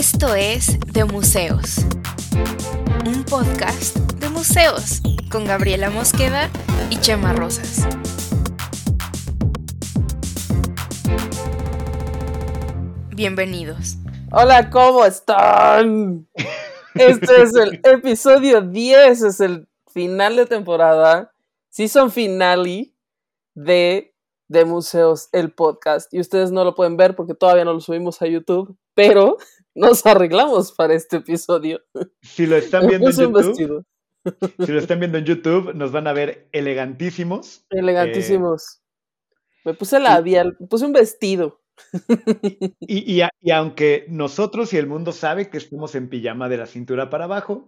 Esto es De Museos, un podcast de museos con Gabriela Mosqueda y Chema Rosas. Bienvenidos. Hola, ¿cómo están? Este es el episodio 10, es el final de temporada, season finale de, de Museos, el podcast. Y ustedes no lo pueden ver porque todavía no lo subimos a YouTube, pero nos arreglamos para este episodio. Si lo están viendo en YouTube, si lo están viendo en YouTube, nos van a ver elegantísimos. Elegantísimos. me puse labial, me puse un vestido. Y, y, aunque nosotros y el mundo sabe que estamos en pijama de la cintura para abajo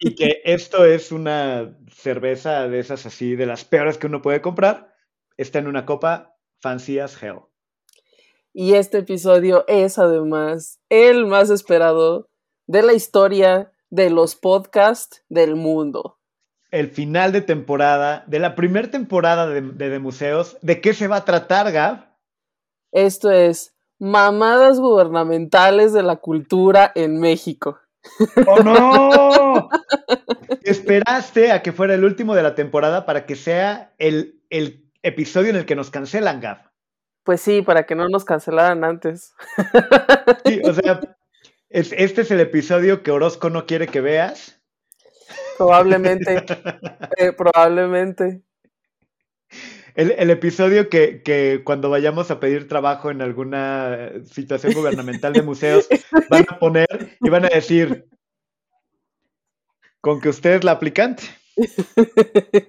y que esto es una cerveza de esas así, de las peores que uno puede comprar, está en una copa fancy as hell. Y este episodio es además el más esperado de la historia de los podcasts del mundo. El final de temporada, de la primera temporada de, de, Museos. ¿De qué se va a tratar, Gab? Esto es mamadas gubernamentales de la cultura en México. ¡Oh, no! Esperaste a que fuera el último de la temporada para que sea el, el episodio en el que nos cancelan, Gab. Pues sí, para que no nos cancelaran antes. Sí, o sea, este es el episodio que Orozco no quiere que veas. Probablemente. Eh, probablemente. El, episodio que, que, cuando vayamos a pedir trabajo en alguna situación gubernamental de museos van a poner y van a decir con que usted es la aplicante.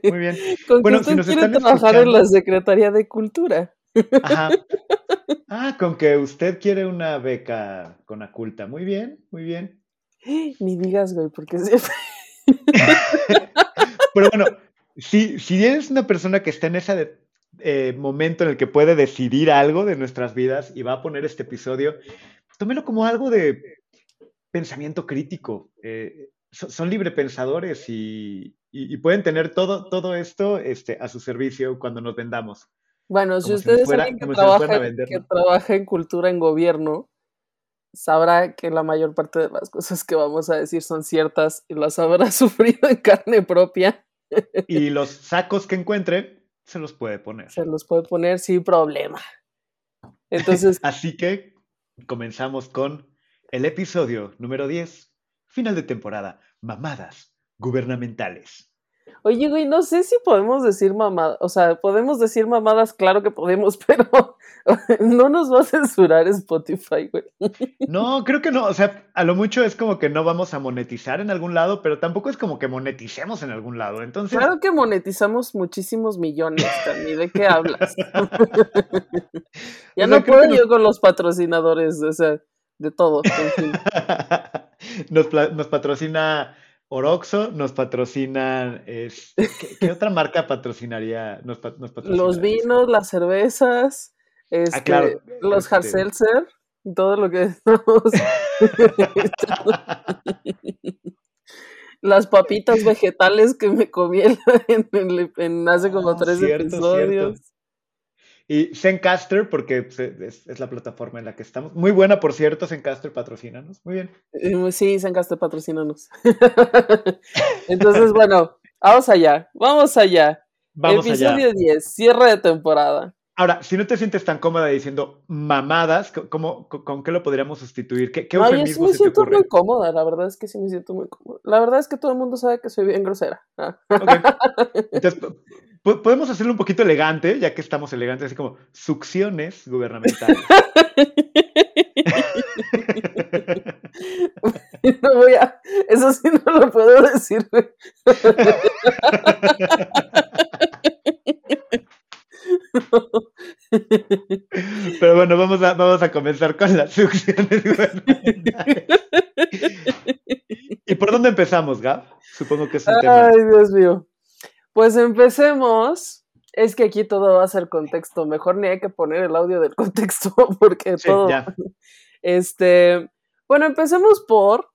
Muy bien. Con bueno, que usted si quiere trabajar en la Secretaría de Cultura. Ajá. Ah, con que usted quiere una beca con Aculta. Muy bien, muy bien. Ni digas, güey, porque siempre. Pero bueno, si, si eres una persona que está en ese eh, momento en el que puede decidir algo de nuestras vidas y va a poner este episodio, tómelo como algo de pensamiento crítico. Eh, son, librepensadores y, y, pueden tener todo, todo esto este, a su servicio cuando nos vendamos. Bueno, si ustedes saben que, trabaja, que trabaja en cultura en gobierno, sabrá que la mayor parte de las cosas que vamos a decir son ciertas y las habrá sufrido en carne propia. Y los sacos que encuentre, se los puede poner. Se los puede poner sin problema. Entonces. Así que comenzamos con el episodio número 10, final de temporada, mamadas gubernamentales. Oye, güey, no sé si podemos decir mamadas, o sea, podemos decir mamadas, claro que podemos, pero no nos va a censurar Spotify, güey. No, creo que no, o sea, a lo mucho es como que no vamos a monetizar en algún lado, pero tampoco es como que moneticemos en algún lado, entonces... Claro que monetizamos muchísimos millones, Tani, ¿de qué hablas? ya no puedo yo con los patrocinadores, o sea, de todo. nos, nos patrocina Oroxo nos patrocinan. Este, ¿qué, otra marca patrocinaría? Nos, los vinos, las cervezas, ah, este, los hard este todo lo que las papitas vegetales que me comí en, hace como ah, tres episodios. Y Zencaster, porque pues, es, la plataforma en la que estamos. Muy buena, por cierto, Zencaster, patrocínanos. Muy bien. Eh, sí, Zencaster, patrocínanos. Entonces, bueno, vamos allá, vamos allá. Vamos Episodio 10, cierre de temporada. Ahora, si no te sientes tan cómoda diciendo mamadas, ¿cómo, ¿con qué lo podríamos sustituir? ¿Qué, qué no, yo sí me siento muy cómoda, la verdad es que sí me siento muy cómoda. La verdad es que todo el mundo sabe que soy bien grosera. Ah. Entonces, podemos hacerlo un poquito elegante, ya que estamos elegantes, así como succiones gubernamentales. no voy a, eso sí no lo puedo decir. Pero bueno, vamos a, vamos a comenzar con las succiones gubernamentales. ¿Y por dónde empezamos, Gab? Supongo que es un tema. Ay, Dios mío. Pues empecemos. Es que aquí todo va a ser contexto. Mejor ni hay que poner el audio del contexto porque todo. Este. Bueno, empecemos por.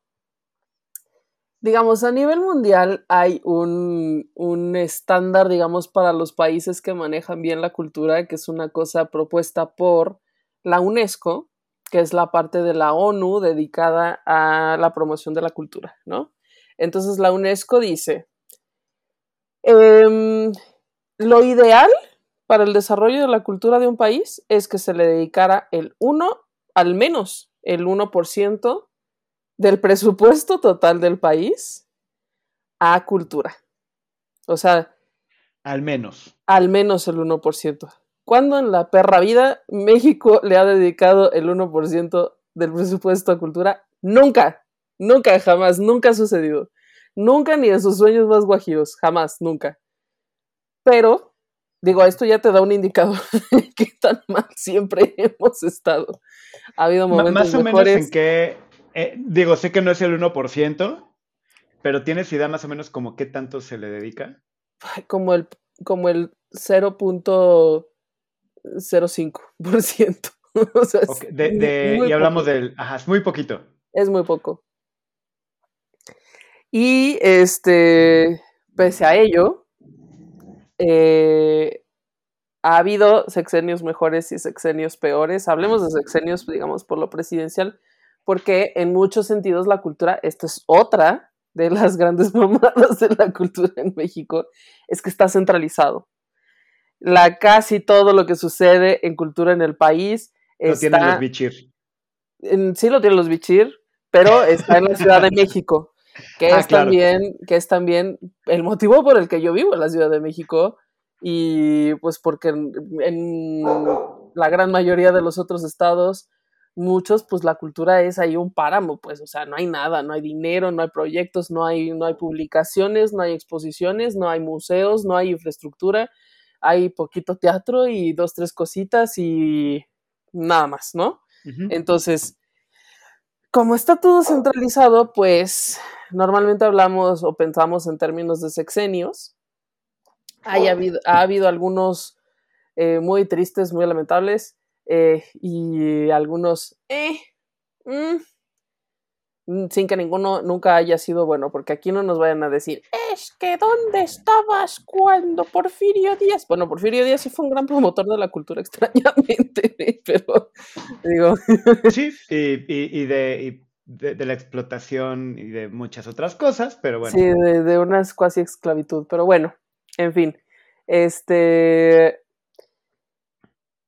Digamos, a nivel mundial hay un, un estándar, digamos, para los países que manejan bien la cultura, que es una cosa propuesta por la UNESCO, que es la parte de la ONU dedicada a la promoción de la cultura, ¿no? Entonces la UNESCO dice, em, lo ideal para el desarrollo de la cultura de un país es que se le dedicara el 1, al menos el 1% del presupuesto total del país a cultura. O sea... Al menos. Al menos el 1%. ¿Cuándo en la perra vida México le ha dedicado el 1% del presupuesto a cultura? Nunca, nunca, jamás, nunca ha sucedido. Nunca ni en sus sueños más guajiros, jamás, nunca. Pero, digo, esto ya te da un indicador de qué tan mal siempre hemos estado. Ha habido momentos Más o menos en que, eh, digo, sé que no es el 1%, pero ¿tienes idea más o menos como qué tanto se le dedica? Como el, como el 0.05%. o sea, y hablamos del, ajá, es muy poquito. Es muy poco. Y este, pese a ello, eh, ha habido sexenios mejores y sexenios peores. Hablemos de sexenios, digamos, por lo presidencial, porque en muchos sentidos la cultura, esta es otra de las grandes mamadas de la cultura en México, es que está centralizado. La, casi todo lo que sucede en cultura en el país. Lo tienen los bichir. sí, lo tienen los bichir, pero está en la Ciudad de México, que, ah, es también, que es también el motivo por el que yo vivo en la Ciudad de México. Y pues porque en la gran mayoría de los otros estados muchos, pues la cultura es ahí un páramo, pues, o sea, no hay nada, no hay dinero, no hay proyectos, no hay, no hay publicaciones, no hay exposiciones, no hay museos, no hay infraestructura, hay poquito teatro y dos, tres cositas y nada más, ¿no? Entonces, como está todo centralizado, pues normalmente hablamos o pensamos en términos de sexenios. Hay habido, ha habido algunos eh, muy tristes, muy lamentables. Eh, y algunos, eh, mm, sin que ninguno nunca haya sido bueno, porque aquí no nos vayan a decir, es que ¿dónde estabas cuando Porfirio Díaz? Bueno, Porfirio Díaz sí fue un gran promotor de la cultura extrañamente, pero digo... Sí, y, de, de, la explotación y de muchas otras cosas, pero bueno. Sí, de, de unas cuasi esclavitud, pero bueno, en fin. Este,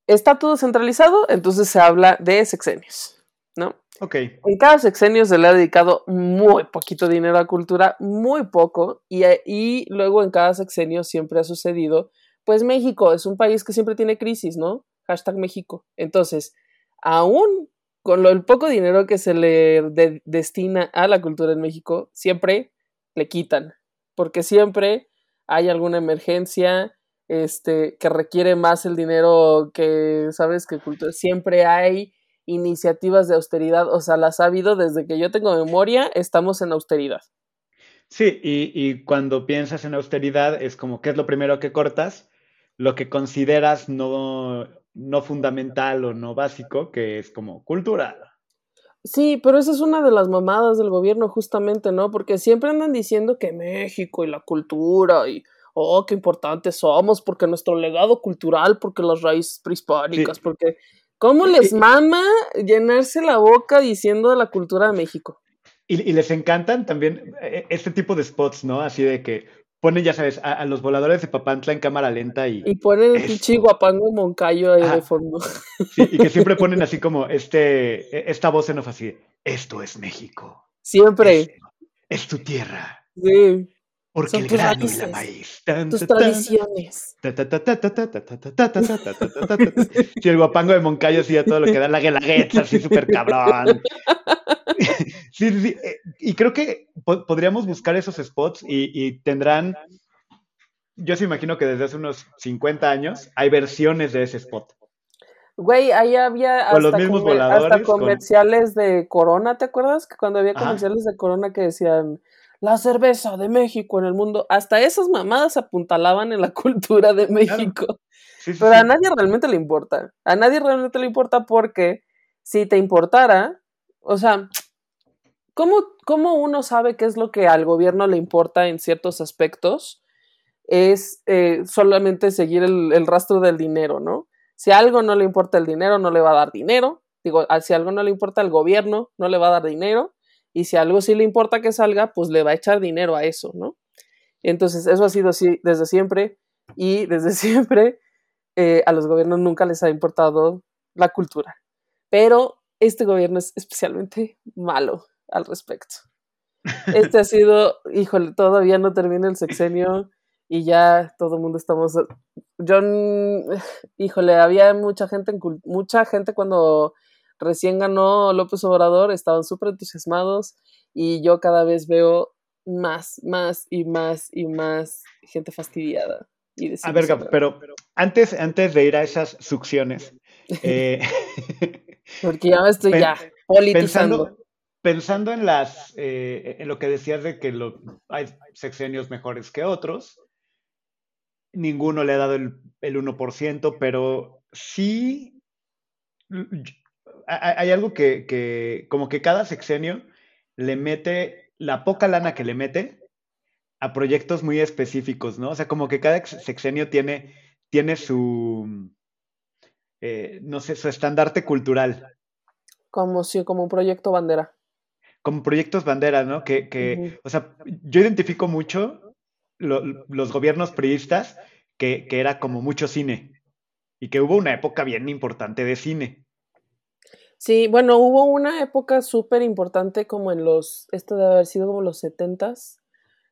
está todo centralizado, entonces se habla de sexenios, ¿no? Ok. En cada sexenio se le ha dedicado muy poquito dinero a cultura, muy poco, y, y luego en cada sexenio siempre ha sucedido, pues México es un país que siempre tiene crisis, ¿no? Hashtag México. Entonces, aún con lo, el poco dinero que se le destina a la cultura en México, siempre le quitan, porque siempre hay alguna emergencia, este, que requiere más el dinero que, sabes, que cultura. Siempre hay iniciativas de austeridad, o sea, las ha habido desde que yo tengo memoria, estamos en austeridad. Sí, y, cuando piensas en austeridad es como, ¿qué es lo primero que cortas? Lo que consideras no, no fundamental o no básico, que es como cultura. Sí, pero esa es una de las mamadas del gobierno justamente, ¿no? Porque siempre andan diciendo que México y la cultura y oh, qué importantes somos, porque nuestro legado cultural, porque las raíces prehispánicas, porque ¿cómo les mama llenarse la boca diciendo de la cultura de México? Y, les encantan también eh, este tipo de spots, ¿no? Así de que ponen, ya sabes, a, los voladores de Papantla en cámara lenta y... Y ponen el pinche guapango Moncayo ahí de fondo. Sí, y que siempre ponen así como este, e, esta voz en off así, esto es México. Siempre. es tu tierra. Sí. Porque el grano y la maíz. tus tradiciones. Si el guapango de Moncayo hacía todo lo que da la guelaguetza, así súper cabrón. Sí, sí, Y creo que podríamos buscar esos spots y, tendrán. Yo sí imagino que desde hace unos 50 años hay versiones de ese spot. Güey, ahí había hasta, los mismos voladores, comerciales de Corona, ¿te acuerdas? Que cuando había comerciales de Corona que decían la cerveza de México en el mundo. Hasta esas mamadas apuntalaban en la cultura de México. Pero a nadie realmente le importa. A nadie realmente le importa porque si te importara, o sea, ¿cómo, cómo uno sabe qué es lo que al gobierno le importa en ciertos aspectos? Es eh, solamente seguir el, el rastro del dinero, ¿no? Si a algo no le importa el dinero, no le va a dar dinero. Digo, si algo no le importa al gobierno, no le va a dar dinero, y si algo sí le importa que salga, pues le va a echar dinero a eso, ¿no? Entonces, eso ha sido así desde siempre, y desde siempre eh, a los gobiernos nunca les ha importado la cultura. Pero este gobierno es especialmente malo al respecto. Este ha sido, híjole, todavía no termina el sexenio y ya todo el mundo estamos. Yo, híjole, había mucha gente, en, mucha gente cuando recién ganó López Obrador, estaban súper entusiasmados y yo cada vez veo más, más y más y más gente fastidiada. Y a ver, pero, antes, antes de ir a esas succiones, eh, porque ya me estoy ya politizando. Pensando, en las eh, en lo que decías de que lo, hay sexenios mejores que otros, ninguno le ha dado el, el 1%, pero sí hay algo que, que, como que cada sexenio le mete la poca lana que le mete a proyectos muy específicos, ¿no? O sea, como que cada sexenio tiene, tiene su, eh, no sé, su estandarte cultural. Como si, como un proyecto bandera. Como proyectos bandera, ¿no? Que, que o sea, yo identifico mucho los gobiernos priistas que, que era como mucho cine y que hubo una época bien importante de cine. Sí, bueno, hubo una época súper importante como en los, esto debe haber sido como los setentas,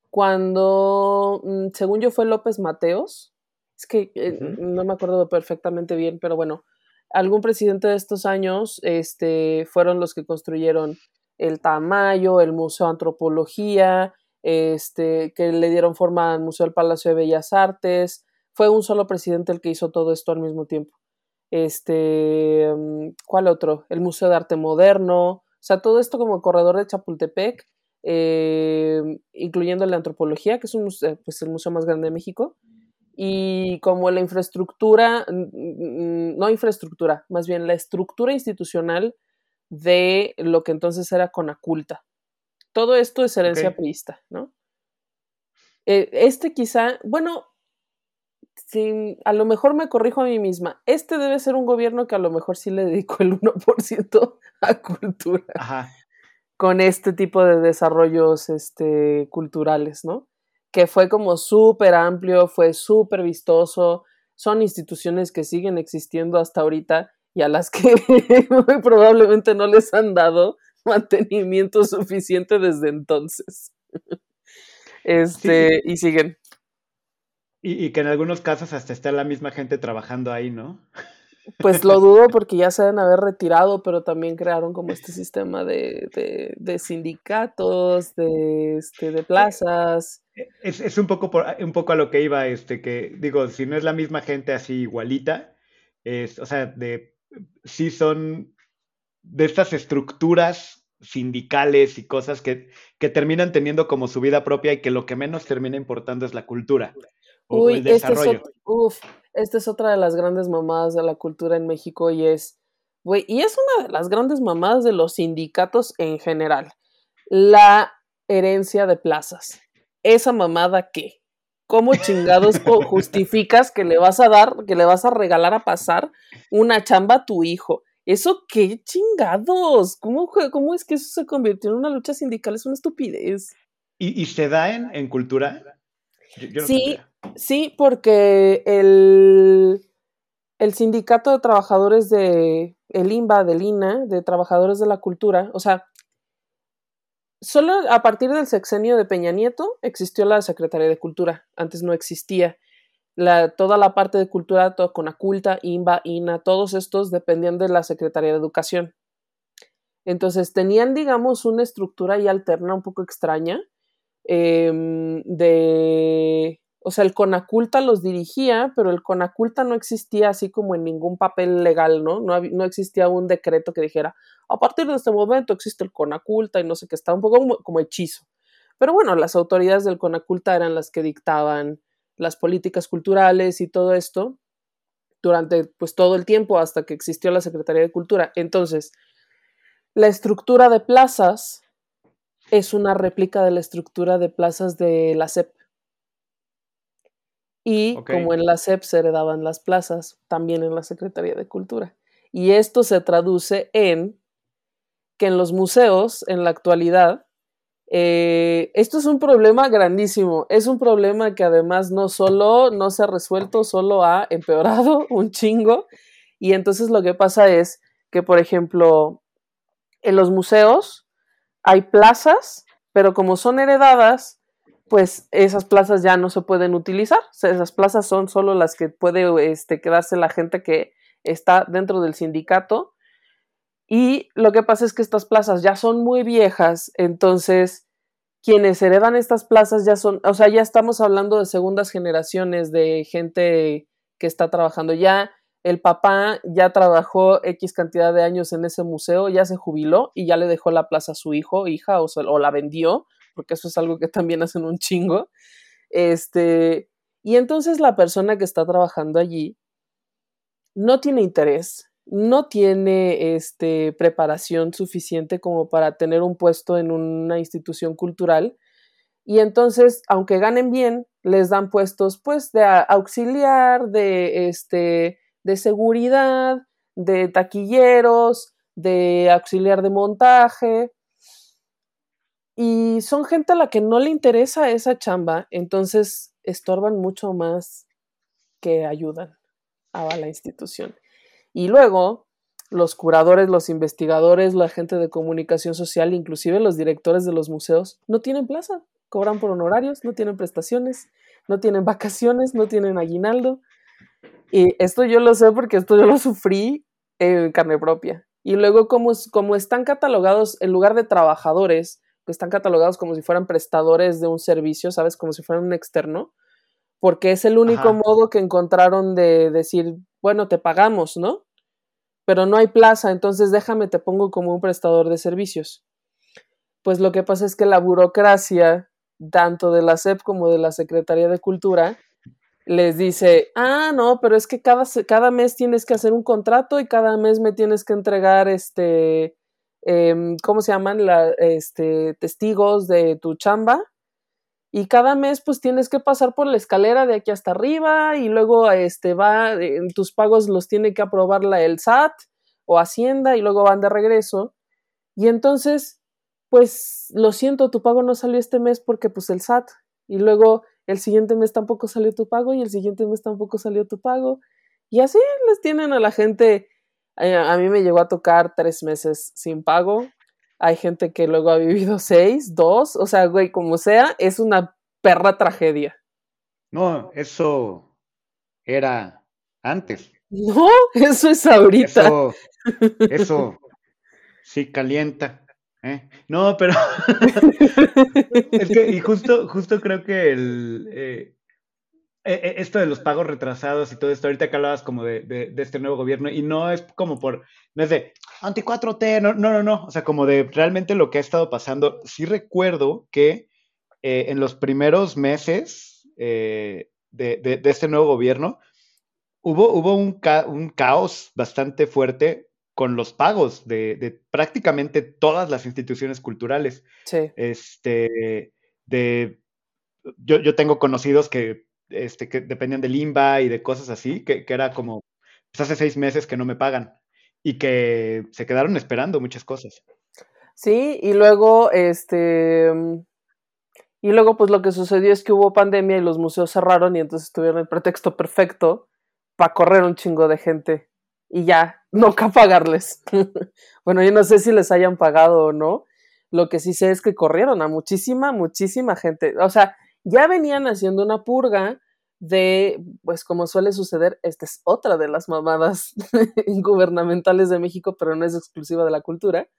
cuando, mm, según yo, fue López Mateos, es que eh, no me acuerdo perfectamente bien, pero bueno, algún presidente de estos años este, fueron los que construyeron el Tamayo, el Museo de Antropología, este, que le dieron forma al Museo del Palacio de Bellas Artes. Fue un solo presidente el que hizo todo esto al mismo tiempo. Este, mm, ¿cuál otro? El Museo de Arte Moderno. O sea, todo esto como el corredor de Chapultepec, eh, incluyendo la antropología, que es un, pues, el museo más grande de México y como la infraestructura, no infraestructura, más bien la estructura institucional de lo que entonces era Conaculta. Todo esto es herencia priista, ¿no? Eh, este quizá, bueno, a lo mejor me corrijo a mí misma, este debe ser un gobierno que a lo mejor sí le dedicó el 1% a cultura. Con este tipo de desarrollos este, culturales, ¿no? que fue como súper amplio, fue súper vistoso. Son instituciones que siguen existiendo hasta ahorita y a las que muy probablemente no les han dado mantenimiento suficiente desde entonces. Este, y siguen. Y, y, que en algunos casos hasta está la misma gente trabajando ahí, ¿no? Pues lo dudo porque ya se deben haber retirado, pero también crearon como este sistema de, de, sindicatos, de, este, de plazas. Es, es, un, poco por, un poco a lo que iba, este, que digo, si no es la misma gente así igualita, es, o sea, de sí son de estas estructuras sindicales y cosas que, que terminan teniendo como su vida propia y que lo que menos termina importando es la cultura o, el este uf, esta es otra de las grandes mamadas de la cultura en México y es, güey, y es una de las grandes mamadas de los sindicatos en general. La herencia de plazas. ¿Esa mamada qué? ¿Cómo chingados justificas que le vas a dar, que le vas a regalar a pasar una chamba a tu hijo? ¿Eso qué chingados? ¿Cómo, cómo es que eso se convirtió en una lucha sindical? Es una estupidez. ¿Y, se da en, en cultura? sí, Sí, porque el, el sindicato de trabajadores de el INBA, del INA, de trabajadores de la cultura, o sea, solo a partir del sexenio de Peña Nieto existió la Secretaría de Cultura, antes no existía. La, toda la parte de cultura, todo con Aculta, INBA, INA, todos estos dependían de la Secretaría de Educación. Entonces tenían, digamos, una estructura ahí alterna un poco extraña em, de o sea, el Conaculta los dirigía, pero el Conaculta no existía así como en ningún papel legal, ¿no? No, no existía un decreto que dijera, a partir de este momento existe el Conaculta y no sé qué, estaba un poco como, hechizo. Pero bueno, las autoridades del Conaculta eran las que dictaban las políticas culturales y todo esto durante pues todo el tiempo hasta que existió la Secretaría de Cultura. Entonces, la estructura de plazas es una réplica de la estructura de plazas de la CEP. Y como en la SEP se heredaban las plazas, también en la Secretaría de Cultura. Y esto se traduce en que en los museos, en la actualidad, eh, esto es un problema grandísimo. Es un problema que además no solo no se ha resuelto, solo ha empeorado un chingo. Y entonces lo que pasa es que, por ejemplo, en los museos hay plazas, pero como son heredadas, pues esas plazas ya no se pueden utilizar. esas plazas son solo las que puede este, quedarse la gente que está dentro del sindicato y lo que pasa es que estas plazas ya son muy viejas, entonces quienes heredan estas plazas ya son, o sea, ya estamos hablando de segundas generaciones de gente que está trabajando. Ya el papá ya trabajó X cantidad de años en ese museo, ya se jubiló y ya le dejó la plaza a su hijo, hija, o, o la vendió, porque eso es algo que también hacen un chingo. Este, y entonces la persona que está trabajando allí no tiene interés no tiene este, preparación suficiente como para tener un puesto en una institución cultural y entonces, aunque ganen bien, les dan puestos pues de auxiliar, de, este, de seguridad, de taquilleros, de auxiliar de montaje. Y son gente a la que no le interesa esa chamba, entonces estorban mucho más que ayudan a la institución. Y luego, los curadores, los investigadores, la gente de comunicación social, inclusive los directores de los museos, no tienen plaza, cobran por honorarios, no tienen prestaciones, no tienen vacaciones, no tienen aguinaldo. Y esto yo lo sé porque esto yo lo sufrí en carne propia. Y luego, como, como están catalogados, en lugar de trabajadores, que están catalogados como si fueran prestadores de un servicio, ¿sabes? Como si fueran un externo, porque es el único modo que encontraron de decir, bueno, te pagamos, ¿no? Pero no hay plaza, entonces déjame, te pongo como un prestador de servicios. Pues lo que pasa es que la burocracia, tanto de la SEP como de la Secretaría de Cultura, les dice, ah, no, pero es que cada, cada mes tienes que hacer un contrato y cada mes me tienes que entregar este, em, ¿cómo se llaman? La, este, testigos de tu chamba. Y cada mes pues tienes que pasar por la escalera de aquí hasta arriba y luego este va tus pagos los tiene que aprobar la el SAT o Hacienda y luego van de regreso. Y entonces pues lo siento tu pago no salió este mes porque pues el SAT. Y luego el siguiente mes tampoco salió tu pago y el siguiente mes tampoco salió tu pago. Y así les tienen a la gente a mí me llegó a tocar tres meses sin pago hay gente que luego ha vivido seis, dos, o sea, güey, como sea, es una perra tragedia. No, eso era antes. No, eso es ahorita. Eso, eso sí calienta. ¿eh? No, pero es que, y justo, justo creo que el, eh, esto de los pagos retrasados y todo esto, ahorita que hablabas como de, este nuevo gobierno, y no es como por, no es de anti 4T, no, no, no, o sea, como de realmente lo que ha estado pasando. Sí recuerdo que eh, en los primeros meses eh, de, este nuevo gobierno hubo, hubo un, un, caos bastante fuerte con los pagos de, prácticamente todas las instituciones culturales. Sí. Este, de, yo, yo tengo conocidos que este, que dependían del INBA y de cosas así, que, era como, pues hace seis meses que no me pagan y que se quedaron esperando muchas cosas. Sí, y luego, este, y luego pues lo que sucedió es que hubo pandemia y los museos cerraron y entonces tuvieron el pretexto perfecto para correr un chingo de gente y ya, nunca pagarles. bueno, yo no sé si les hayan pagado o no. Lo que sí sé es que corrieron a muchísima, muchísima gente. O sea, ya venían haciendo una purga de, pues como suele suceder, esta es otra de las mamadas gubernamentales de México, pero no es exclusiva de la cultura,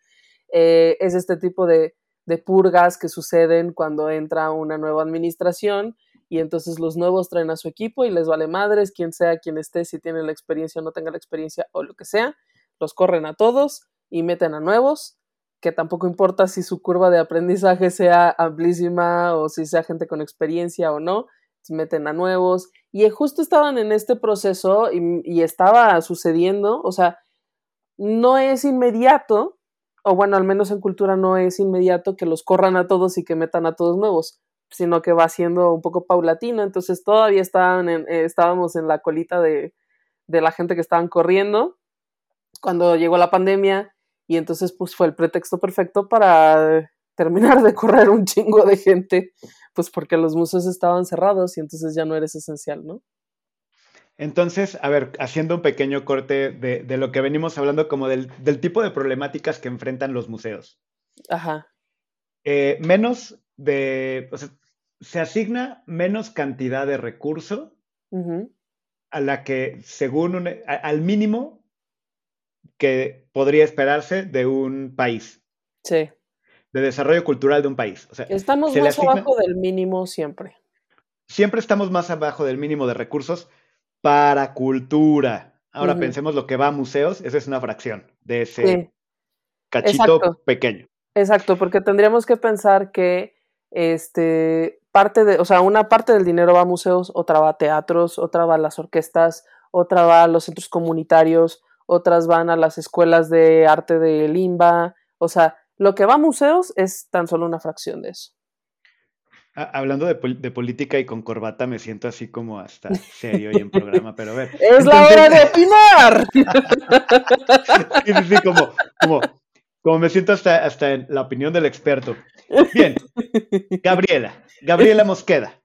eh, es este tipo de, de purgas que suceden cuando entra una nueva administración y entonces los nuevos traen a su equipo y les vale madres, quien sea quien esté, si tiene la experiencia o no tenga la experiencia o lo que sea, los corren a todos y meten a nuevos que tampoco importa si su curva de aprendizaje sea amplísima o si sea gente con experiencia o no, se meten a nuevos. Y justo estaban en este proceso y, estaba sucediendo, o sea, no es inmediato, o bueno, al menos en cultura no es inmediato que los corran a todos y que metan a todos nuevos, sino que va siendo un poco paulatino. Entonces todavía estaban eh, estábamos en la colita de, de la gente que estaban corriendo cuando llegó la pandemia y entonces pues fue el pretexto perfecto para terminar de correr un chingo de gente, pues porque los museos estaban cerrados y entonces ya no eres esencial, ¿no? Entonces, a ver, haciendo un pequeño corte de, lo que venimos hablando como del, tipo de problemáticas que enfrentan los museos. Ajá. Eh, menos de, o sea, se asigna menos cantidad de recurso a la que, según un, al mínimo que podría esperarse de un país. Sí. De desarrollo cultural de un país. O sea, estamos más abajo del mínimo siempre. Siempre estamos más abajo del mínimo de recursos para cultura. Ahora pensemos lo que va a museos, esa es una fracción de ese cachito pequeño. Exacto, porque tendríamos que pensar que este parte de, o sea, una parte del dinero va a museos, otra va a teatros, otra va a las orquestas, otra va a los centros comunitarios, otras van a las escuelas de arte de Limba, o sea, lo que va a museos es tan solo una fracción de eso. Hablando de, política y con corbata, me siento así como hasta serio y en programa, pero a ver. ¡Es la hora de opinar! sí, sí, como, como, como me siento hasta, hasta en la opinión del experto. Bien, Gabriela, Gabriela Mosqueda.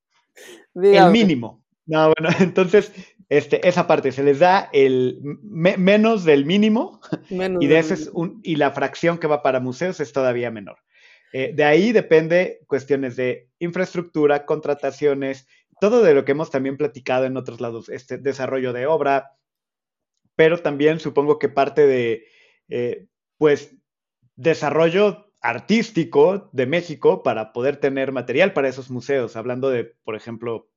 El mínimo. No, bueno, entonces, este, esa parte se les da el menos del mínimo y de ese es un, y la fracción que va para museos es todavía menor. Eh, de ahí depende cuestiones de infraestructura, contrataciones, todo de lo que hemos también platicado en otros lados, este desarrollo de obra, pero también supongo que parte de, eh, pues, desarrollo artístico de México para poder tener material para esos museos, hablando de, por ejemplo,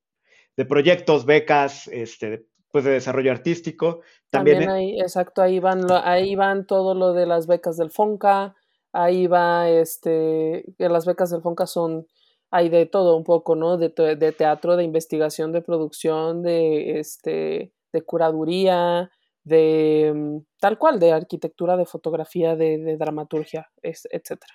de proyectos, becas, este, pues de desarrollo artístico. También, ahí, exacto, ahí van, ahí van todo lo de las becas del FONCA, ahí va, este, las becas del FONCA son, hay de todo un poco, ¿no? De, de teatro, de investigación, de producción, de, este, de curaduría, de mm, tal cual, de arquitectura, de fotografía, de, dramaturgia, etcétera.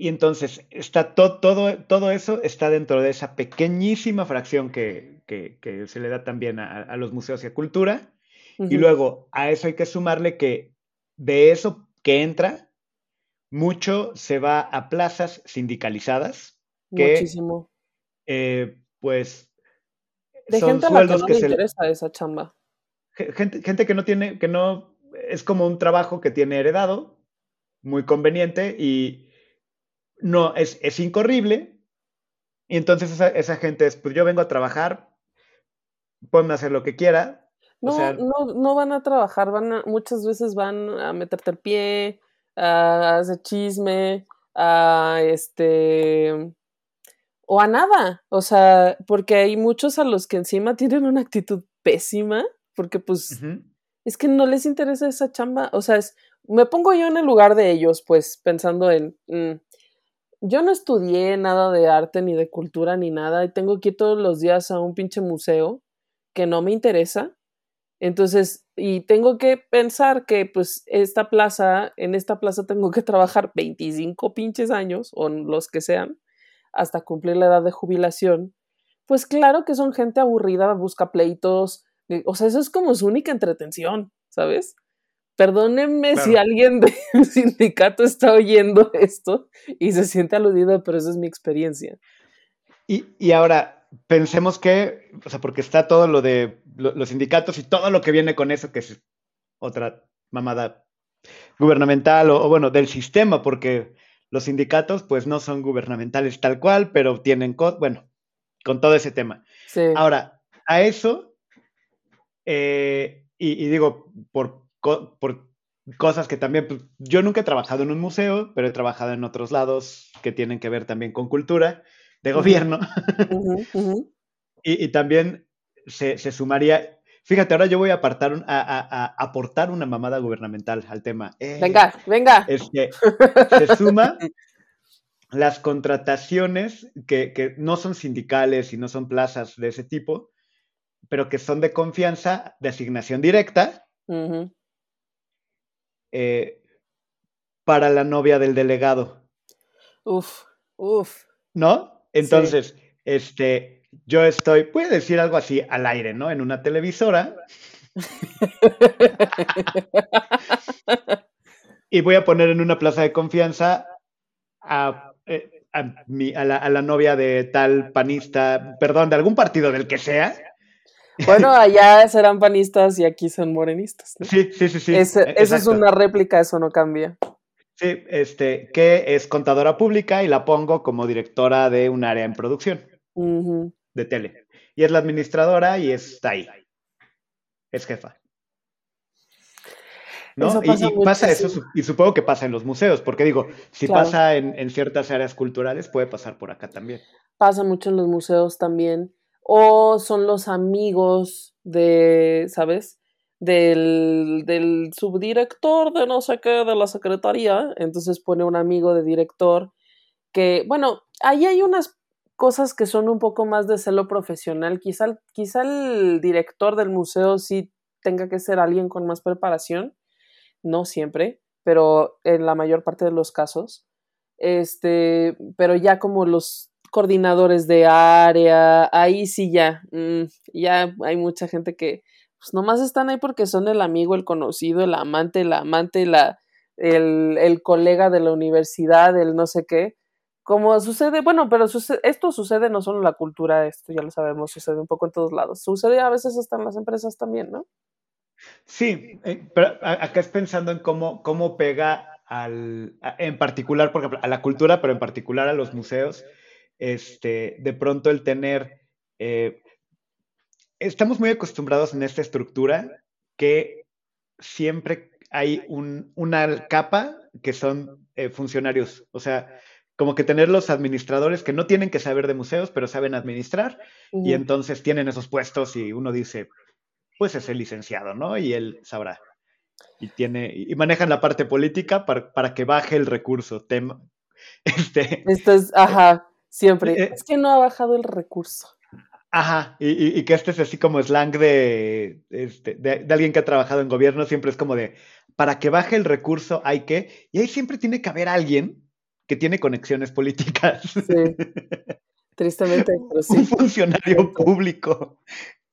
Y entonces, está todo, todo eso está dentro de esa pequeñísima fracción que, se le da también a, los museos y a cultura. Y luego a eso hay que sumarle que de eso que entra, mucho se va a plazas sindicalizadas. Que, Muchísimo. Eh, pues. De gente a la que no le interesa esa chamba. Gente, gente que no tiene, que no. Es como un trabajo que tiene heredado, muy conveniente y no, es, es incorrible. Y entonces esa, esa gente es, pues yo vengo a trabajar, ponme a hacer lo que quiera. No, no, no van a trabajar, van muchas veces van a meterte el pie, a hacer chisme, a este o a nada, o sea, porque hay muchos a los que encima tienen una actitud pésima, porque pues es que no les interesa esa chamba, o sea, es, me pongo yo en el lugar de ellos, pues pensando en, mm, yo no estudié nada de arte ni de cultura ni nada y tengo que ir todos los días a un pinche museo que no me interesa. Entonces, y tengo que pensar que pues esta plaza, en esta plaza tengo que trabajar 25 pinches años o los que sean hasta cumplir la edad de jubilación. Pues claro que son gente aburrida, busca pleitos, eh, o sea, eso es como su única entretención, ¿sabes? Perdónenme si alguien del sindicato está oyendo esto y se siente aludido, pero esa es mi experiencia. Y, ahora, pensemos que, o sea, porque está todo lo de los sindicatos y todo lo que viene con eso, que es otra mamada gubernamental o, bueno, del sistema, porque los sindicatos pues no son gubernamentales tal cual, pero tienen, bueno, con todo ese tema. Ahora, a eso, eh, y, digo, por por cosas que también, pues, yo nunca he trabajado en un museo, pero he trabajado en otros lados que tienen que ver también con cultura, de gobierno. y, también se, sumaría, fíjate, ahora yo voy a, apartar, a, aportar una mamada gubernamental al tema. Eh, venga, venga. que se suma las contrataciones que, que, no son sindicales y no son plazas de ese tipo, pero que son de confianza, de asignación directa, eh, para la novia del delegado. Uf, uf. ¿No? Entonces, este, yo estoy, puede decir algo así al aire, ¿no? En una televisora. y voy a poner en una plaza de confianza a, eh, a, la, novia de tal panista, perdón, de algún partido del que sea. Bueno, allá serán panistas y aquí son morenistas. Sí, sí, sí, sí. eso es una réplica, eso no cambia. Sí, este, que es contadora pública y la pongo como directora de un área en producción de tele. Y es la administradora y está ahí. Es jefa. ¿no? y, pasa eso, y supongo que pasa en los museos, porque digo, si pasa en, ciertas áreas culturales, puede pasar por acá también. Pasa mucho en los museos también. O son los amigos de, ¿sabes? Del, del subdirector de no sé qué de la secretaría. Entonces pone un amigo de director que, bueno, ahí hay unas cosas que son un poco más de celo profesional. Quizá, quizá el director del museo sí tenga que ser alguien con más preparación no siempre, pero en la mayor parte de los casos. Este, pero ya como los coordinadores de área, ahí sí ya, mm, ya hay mucha gente que pues nomás están ahí porque son el amigo, el conocido, el amante, la amante, la, el, el colega de la universidad, el no sé qué. Como sucede, bueno, pero esto sucede no solo en la cultura, esto ya lo sabemos, sucede un poco en todos lados. Sucede a veces hasta en las empresas también, ¿no? Sí, eh, pero acá es pensando en cómo, cómo pega al, en particular, por ejemplo, a la cultura, pero en particular a los museos, este, de pronto el tener, eh, estamos muy acostumbrados en esta estructura que siempre hay una capa que son eh, funcionarios, o sea, como que tener los administradores que no tienen que saber de museos, pero saben administrar, y entonces tienen esos puestos y uno dice, pues es el licenciado, ¿no? Y él sabrá. Y tiene, y manejan la parte política para, que baje el recurso. Tema. Este, Esto es, ajá, siempre. Eh, es que no ha bajado el recurso. Ajá, y, que este es así como slang de, este, de, alguien que ha trabajado en gobierno, siempre es como de, para que baje el recurso hay que, y ahí siempre tiene que haber alguien que tiene conexiones políticas. Sí, tristemente. Pero sí. Un funcionario público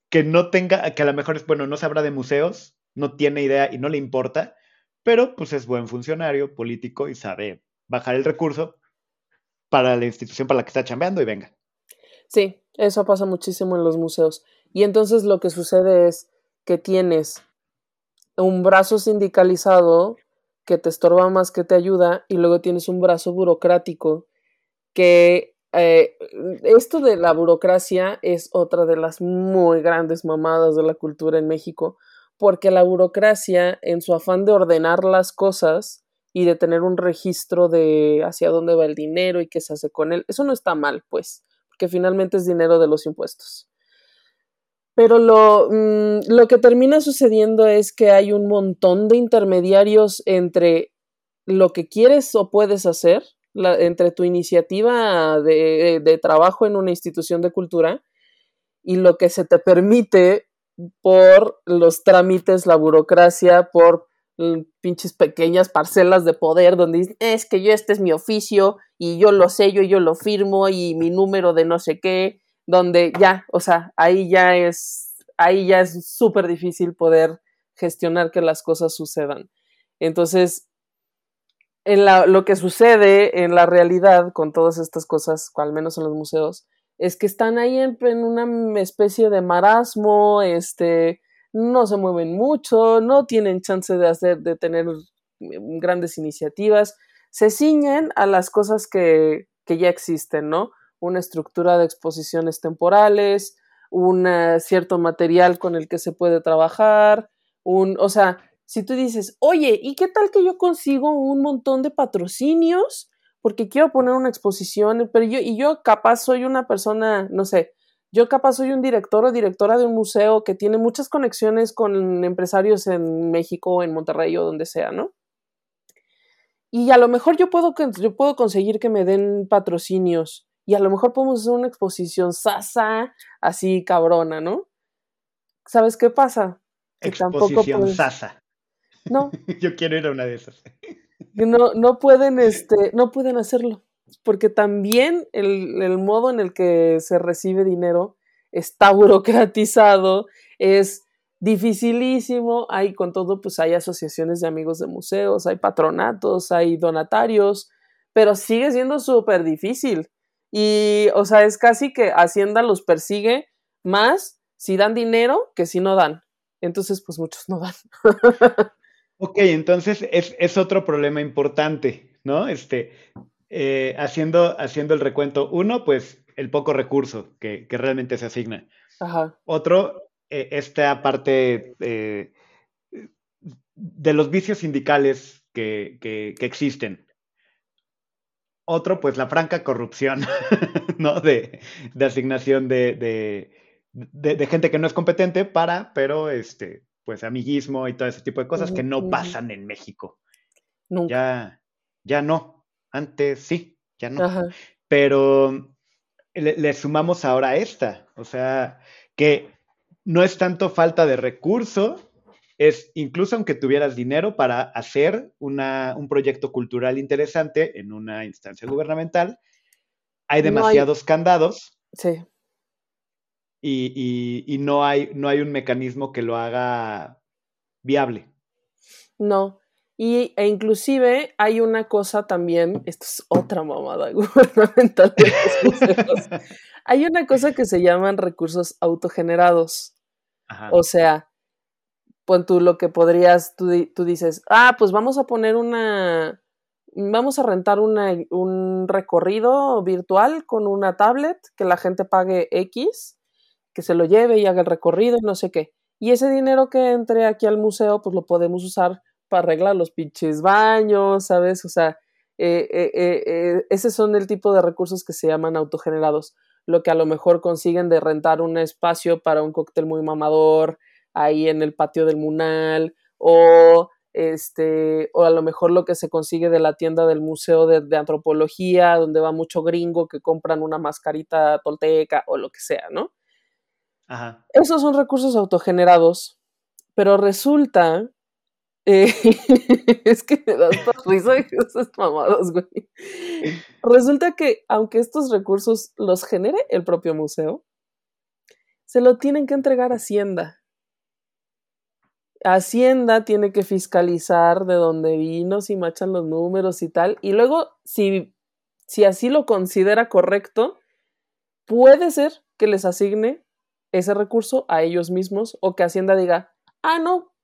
que no tenga, que a lo mejor es, bueno, no sabrá de museos, no tiene idea y no le importa, pero pues es buen funcionario político y sabe bajar el recurso para la institución para la que está chambeando y venga. Sí, eso pasa muchísimo en los museos. Y entonces lo que sucede es que tienes un brazo sindicalizado que te estorba más que te ayuda y luego tienes un brazo burocrático que eh, esto de la burocracia es otra de las muy grandes mamadas de la cultura en México, porque la burocracia, en su afán de ordenar las cosas y de tener un registro de hacia dónde va el dinero y qué se hace con él, eso no está mal, pues, porque finalmente es dinero de los impuestos. Pero lo, mm, lo que termina sucediendo es que hay un montón de intermediarios entre lo que quieres o puedes hacer entre tu iniciativa de, trabajo en una institución de cultura y lo que se te permite por los trámites, la burocracia, por pinches pequeñas parcelas de poder donde es que yo este es mi oficio y yo lo sello y yo lo firmo y mi número de no sé qué, donde ya, o sea, ahí ya es, ahí ya es súper difícil poder gestionar que las cosas sucedan. Entonces, en lo que sucede en la realidad con todas estas cosas, al menos en los museos, es que están ahí en, una especie de marasmo, este, no se mueven mucho, no tienen chance de hacer, de tener grandes iniciativas, se ciñen a las cosas que, que ya existen, ¿no? Una estructura de exposiciones temporales, un cierto material con el que se puede trabajar, un, o sea, si tú dices, oye, ¿y qué tal que yo consigo un montón de patrocinios? Porque quiero poner una exposición, pero yo, y yo capaz soy una persona, no sé, yo capaz soy un director o directora de un museo que tiene muchas conexiones con empresarios en México, en Monterrey o donde sea, ¿no? Y a lo mejor yo puedo, yo puedo conseguir que me den patrocinios y a lo mejor podemos hacer una exposición sasa, así cabrona, ¿no? ¿Sabes qué pasa? exposición sasa. No. Yo quiero ir a una de esas. No, no pueden, este, no pueden hacerlo. Porque también el, modo en el que se recibe dinero está burocratizado, es dificilísimo, hay con todo, pues hay asociaciones de amigos de museos, hay patronatos, hay donatarios, pero sigue siendo súper difícil. Y, o sea, es casi que Hacienda los persigue más si dan dinero que si no dan. Entonces, pues muchos no dan. ok, entonces es, otro problema importante, ¿no? Este, eh, haciendo, haciendo el recuento, uno, pues el poco recurso que, realmente se asigna. Ajá. Otro, eh, esta parte eh, de los vicios sindicales que, existen. Otro, pues la franca corrupción, ¿no? De, asignación de, gente que no es competente para, pero este, pues amiguismo y todo ese tipo de cosas que no pasan en México. Ya, ya no. Antes sí, ya no. Pero le, sumamos ahora esta. O sea, que no es tanto falta de recurso, es incluso aunque tuvieras dinero para hacer un proyecto cultural interesante en una instancia gubernamental, hay demasiados candados. Sí. Y, no, hay, no hay un mecanismo que lo haga viable. No. Y, e inclusive hay una cosa también, esto es otra mamada gubernamental hay una cosa que se llaman recursos autogenerados. O sea, pues tú lo que podrías, tú, dices, ah, pues vamos a poner una, vamos a rentar un recorrido virtual con una tablet, que la gente pague X, que se lo lleve y haga el recorrido y no sé qué. Y ese dinero que entre aquí al museo, pues lo podemos usar para arreglar los pinches baños, ¿sabes? O sea, eh, eh, eh, ese son el tipo de recursos que se llaman autogenerados lo que a lo mejor consiguen de rentar un espacio para un cóctel muy mamador ahí en el patio del Munal o este o a lo mejor lo que se consigue de la tienda del museo de, antropología donde va mucho gringo que compran una mascarita tolteca o lo que sea, ¿no? Ajá. Esos son recursos autogenerados, pero resulta eh, es que me da risa de esas mamadas, güey. Resulta que, aunque estos recursos los genere el propio museo, se lo tienen que entregar a Hacienda. Hacienda tiene que fiscalizar de dónde vino, si machan los números y tal. Y luego, si, si así lo considera correcto, puede ser que les asigne ese recurso a ellos mismos o que Hacienda diga, ah, no,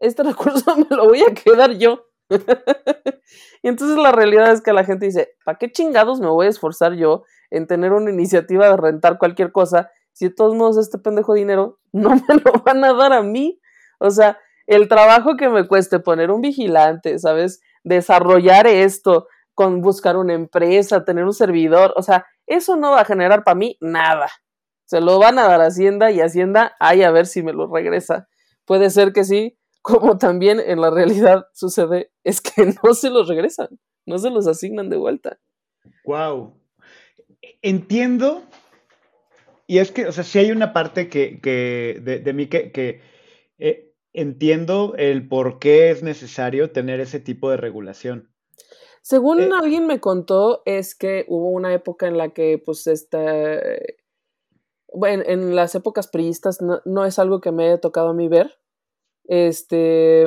este recurso me lo voy a quedar yo. y entonces la realidad es que la gente dice, ¿para qué chingados me voy a esforzar yo en tener una iniciativa de rentar cualquier cosa si de todos modos este pendejo dinero no me lo van a dar a mí? O sea, el trabajo que me cueste poner un vigilante, ¿sabes? Desarrollar esto, con buscar una empresa, tener un servidor, o sea, eso no va a generar para mí nada. Se lo van a dar a Hacienda y Hacienda, ay, a ver si me lo regresa. Puede ser que sí, como también en la realidad sucede, es que no se los regresan, no se los asignan de vuelta. Wow. Entiendo. Y es que, o sea, sí hay una parte que, de, mí que, eh, entiendo el por qué es necesario tener ese tipo de regulación. Según eh, alguien me contó, es que hubo una época en la que, pues, esta. Bueno, en las épocas priistas no, no es algo que me haya tocado a mí ver, este,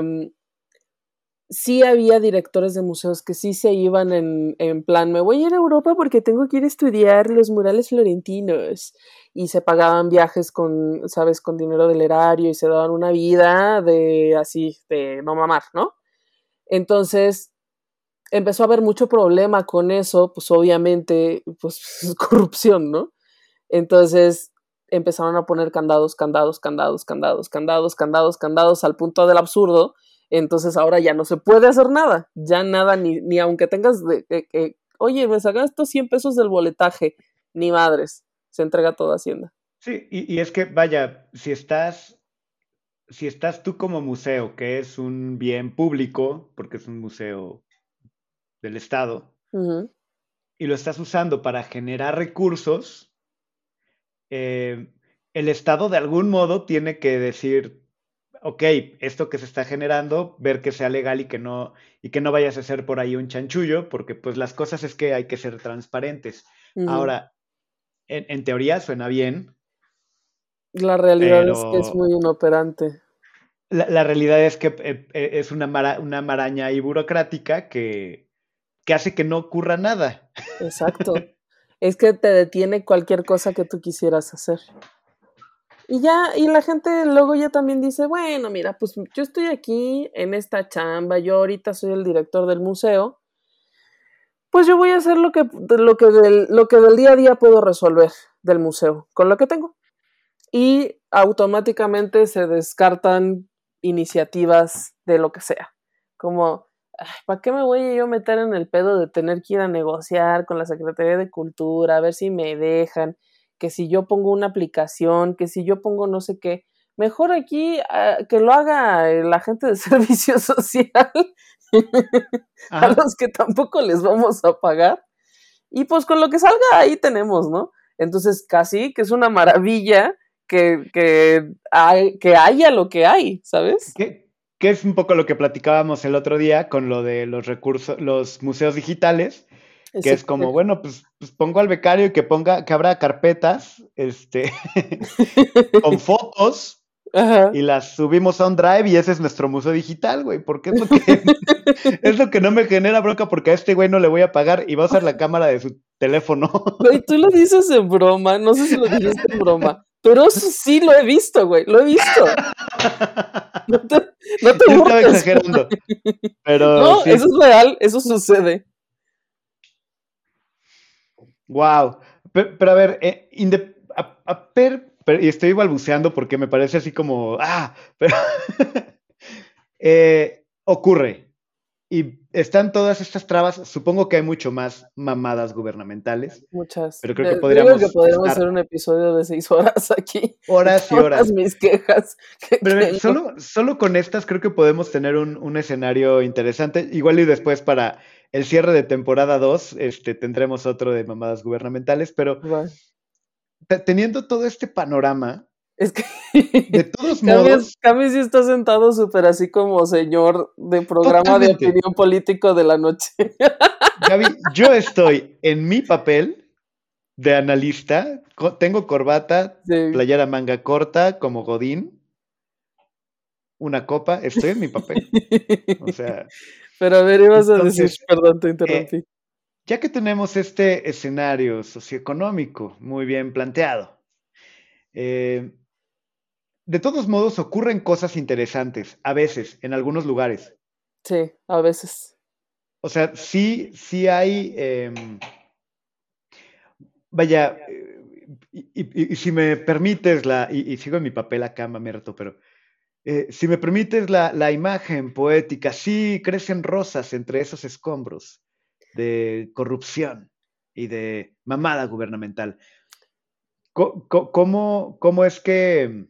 sí había directores de museos que sí se iban en, en, plan, me voy a ir a Europa porque tengo que ir a estudiar los murales florentinos. Y se pagaban viajes con, sabes, con dinero del erario y se daban una vida de así, de no mamar, ¿no? Entonces, empezó a haber mucho problema con eso, pues obviamente, pues corrupción, ¿no? Entonces, empezaron a poner candados, candados, candados, candados, candados, candados, candados al punto del absurdo. Entonces ahora ya no se puede hacer nada, ya nada, ni, ni aunque tengas de, que, oye, me sacan estos 100 pesos del boletaje, ni madres, se entrega toda Hacienda. Sí, y, es que, vaya, si estás, si estás tú como museo, que es un bien público, porque es un museo del Estado, y lo estás usando para generar recursos, eh, el Estado de algún modo tiene que decir, ok, esto que se está generando, ver que sea legal y que no, y que no vayas a ser por ahí un chanchullo, porque pues las cosas es que hay que ser transparentes. Ahora, en, teoría suena bien. La realidad es que es muy inoperante. la, realidad es que eh, eh, es una, una maraña ahí burocrática que, que hace que no ocurra nada. Exacto. es que te detiene cualquier cosa que tú quisieras hacer. Y ya, y la gente luego ya también dice, bueno, mira, pues yo estoy aquí en esta chamba, yo ahorita soy el director del museo, pues yo voy a hacer lo que, lo que, lo que del día a día puedo resolver del museo, con lo que tengo. Y automáticamente se descartan iniciativas de lo que sea. Como, ¿para qué me voy yo a meter en el pedo de tener que ir a negociar con la Secretaría de Cultura, a ver si me dejan, que si yo pongo una aplicación, que si yo pongo no sé qué? Mejor aquí ah, que lo haga la gente de servicio social, a los que tampoco les vamos a pagar. Y pues con lo que salga ahí tenemos, ¿no? Entonces, casi que es una maravilla que, que, hay, que haya lo que hay, ¿sabes? Que es un poco lo que platicábamos el otro día con lo de los recursos, los museos digitales, que es como, bueno, pues, pues, pongo al becario y que ponga, que abra carpetas, este, con fotos, y las subimos a un drive y ese es nuestro museo digital, güey, porque es lo que, es lo que no me genera bronca porque a este güey no le voy a pagar y va a usar la cámara de su teléfono. Güey, tú lo dices en broma, no sé si lo dijiste en broma. Pero sí lo he visto, güey, lo he visto. No te, no te Yo estaba exagerando. Pero no, eso es real, eso sucede. Wow. Pero, a ver, eh, a, per, y estoy balbuceando porque me parece así como, ah, pero eh, ocurre. Y están todas estas trabas. Supongo que hay mucho más mamadas gubernamentales. Muchas. Pero creo que podríamos. Creo que podríamos hacer un episodio de seis horas aquí. Horas y horas. mis quejas. Pero solo, solo con estas creo que podemos tener un, escenario interesante. Igual y después para el cierre de temporada 2 este, tendremos otro de mamadas gubernamentales. Pero teniendo todo este panorama, es que. De todos modos. Cami sí está sentado súper así como señor de programa de opinión político de la noche. Gaby, yo estoy en mi papel de analista. Tengo corbata, playera manga corta, como Godín. Una copa, estoy en mi papel. O sea. Pero a ver, ibas a decir, perdón, te interrumpí. Eh, ya que tenemos este escenario socioeconómico muy bien planteado, eh, de todos modos ocurren cosas interesantes, a veces, en algunos lugares. Sí, a veces. O sea, sí, sí hay. Em, vaya, y, si me permites la. Y, sigo en mi papel acá, mamerto, pero. Eh, si me permites la, la, imagen poética, sí crecen rosas entre esos escombros de corrupción y de mamada gubernamental. ¿Cómo, cómo es que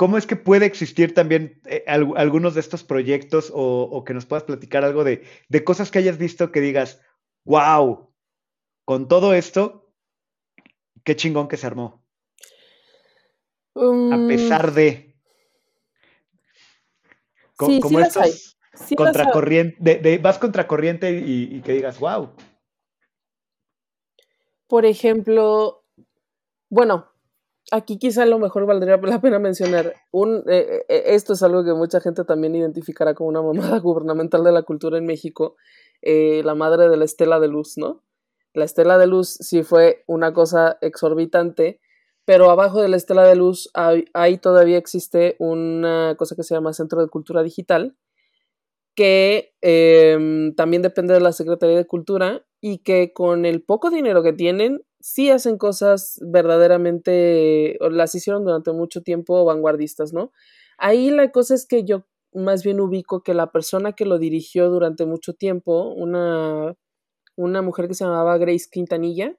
¿Cómo es que puede existir también eh, algunos de estos proyectos o, que nos puedas platicar algo de, cosas que hayas visto que digas, wow, con todo esto, qué chingón que se armó? a mm. pesar de... sí, como estos contracorriente, vas contracorriente y, y que digas, wow. Por ejemplo, bueno, aquí quizá a lo mejor valdría la pena mencionar, un, eh, eh, esto es algo que mucha gente también identificará como una mamada gubernamental de la cultura en México, eh, la madre de la estela de luz, ¿no? La estela de luz sí fue una cosa exorbitante, pero abajo de la estela de luz ahí todavía existe una cosa que se llama Centro de Cultura Digital, que em, también depende de la Secretaría de Cultura y que con el poco dinero que tienen sí hacen cosas verdaderamente, o las hicieron durante mucho tiempo vanguardistas, ¿no? Ahí la cosa es que yo más bien ubico que la persona que lo dirigió durante mucho tiempo, una, una mujer que se llamaba Grace Quintanilla,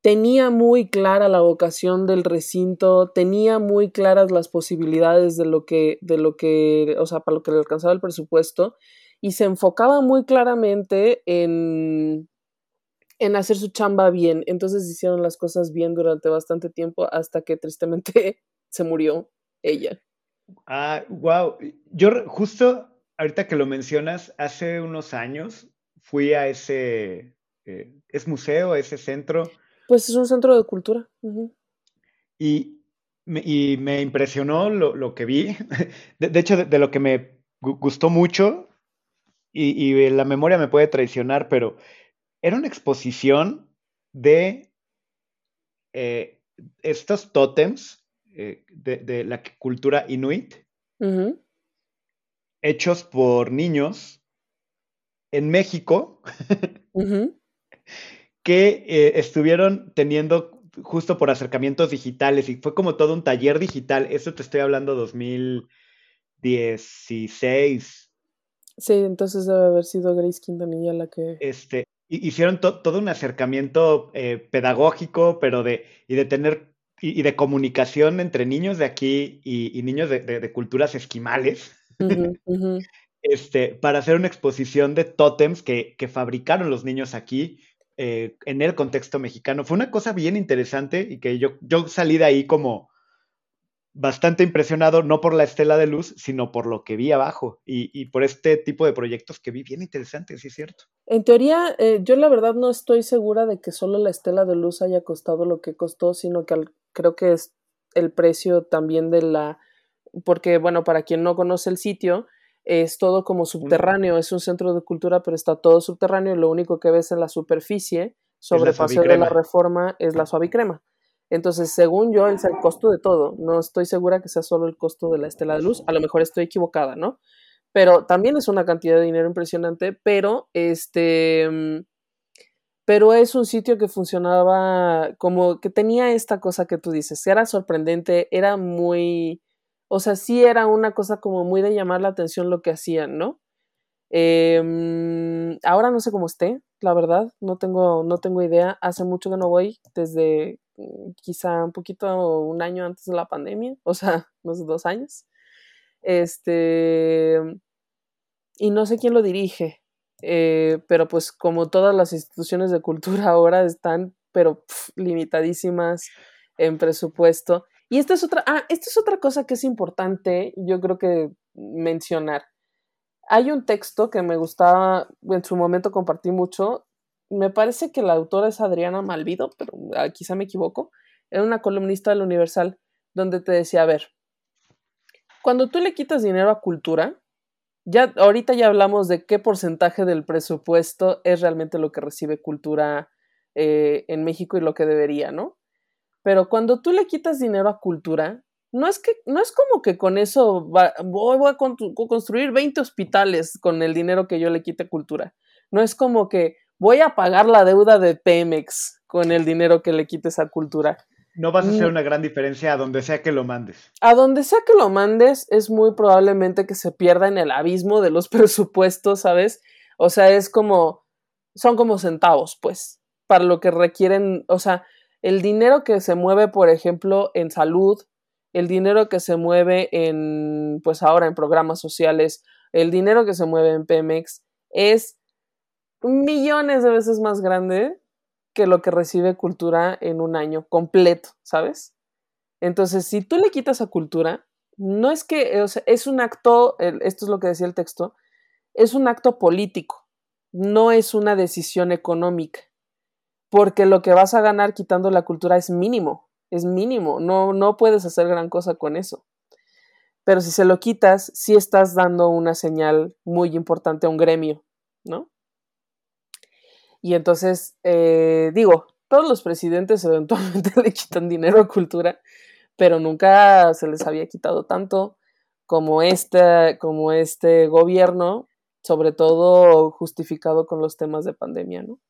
tenía muy clara la vocación del recinto, tenía muy claras las posibilidades de lo que, de lo que, o sea, para lo que le alcanzaba el presupuesto, y se enfocaba muy claramente en en hacer su chamba bien. Entonces hicieron las cosas bien durante bastante tiempo hasta que tristemente se murió ella. Ah, wow. Yo justo ahorita que lo mencionas, hace unos años fui a ese, eh, es museo, ese centro. Pues es un centro de cultura. Y y me impresionó lo, que vi. De, hecho, de, lo que me gustó mucho, y, la memoria me puede traicionar, pero era una exposición de eh, estos tótems eh, de, la cultura inuit, hechos por niños en México, que eh, estuvieron teniendo justo por acercamientos digitales y fue como todo un taller digital. Eso te estoy hablando 2016. Sí, entonces debe haber sido Grace Quintanilla la que... Este, hicieron todo un acercamiento eh, pedagógico, pero de, y de tener, y, de comunicación entre niños de aquí y, niños de, culturas esquimales. Este, para hacer una exposición de tótems que, que fabricaron los niños aquí eh, en el contexto mexicano. Fue una cosa bien interesante y que yo, yo salí de ahí como bastante impresionado, no por la estela de luz, sino por lo que vi abajo y, por este tipo de proyectos que vi bien interesantes, sí es cierto. En teoría, eh, yo la verdad no estoy segura de que solo la estela de luz haya costado lo que costó, sino que creo que es el precio también de la, porque bueno, para quien no conoce el sitio, es todo como subterráneo, es un centro de cultura, pero está todo subterráneo y lo único que ves en la superficie sobre el Paseo de la Reforma es la suavicrema. Entonces, según yo, es el costo de todo. No estoy segura que sea solo el costo de la estela de luz. A lo mejor estoy equivocada, ¿no? Pero también es una cantidad de dinero impresionante, pero este mm, pero es un sitio que funcionaba como que tenía esta cosa que tú dices, era sorprendente, era muy o sea, sí era una cosa como muy de llamar la atención lo que hacían, ¿no? Em, ahora no sé cómo esté, la verdad, no tengo, no tengo idea. Hace mucho que no voy, desde quizá un poquito, un año antes de la pandemia, o sea, unos dos años. Este, y no sé quién lo dirige, eh, pero pues como todas las instituciones de cultura ahora están, pero limitadísimas en presupuesto. Y esta es otra, ah, esta es otra cosa que es importante, yo creo que mencionar. Hay un texto que me gustaba, en su momento compartí mucho. Me parece que la autora es Adriana Malvido, pero ah, quizá me equivoco. Era una columnista del Universal donde te decía, a ver, cuando tú le quitas dinero a cultura, ya ahorita ya hablamos de qué porcentaje del presupuesto es realmente lo que recibe cultura eh, en México y lo que debería, ¿no? Pero cuando tú le quitas dinero a cultura, no es que no es como que con eso voy, a construir 20 hospitales con el dinero que yo le quite a cultura. No es como que voy a pagar la deuda de Pemex con el dinero que le quites a cultura. No vas a hacer mm. una gran diferencia a donde sea que lo mandes. A donde sea que lo mandes, es muy probablemente que se pierda en el abismo de los presupuestos, ¿sabes? O sea, es como, son como centavos, pues, para lo que requieren, o sea, el dinero que se mueve, por ejemplo, en salud, el dinero que se mueve en, pues ahora en programas sociales, el dinero que se mueve en Pemex es millones de veces más grande que lo que recibe cultura en un año completo, ¿sabes? Entonces, si tú le quitas a cultura, no es que, o sea, es un acto, esto es lo que decía el texto, es un acto político, no es una decisión económica porque lo que vas a ganar quitando la cultura es mínimo, es mínimo, no, no puedes hacer gran cosa con eso. Pero si se lo quitas, sí estás dando una señal muy importante a un gremio, ¿no? Y entonces, eh, digo, todos los presidentes eventualmente le quitan dinero a cultura, pero nunca se les había quitado tanto como este, como este gobierno, sobre todo justificado con los temas de pandemia, ¿no?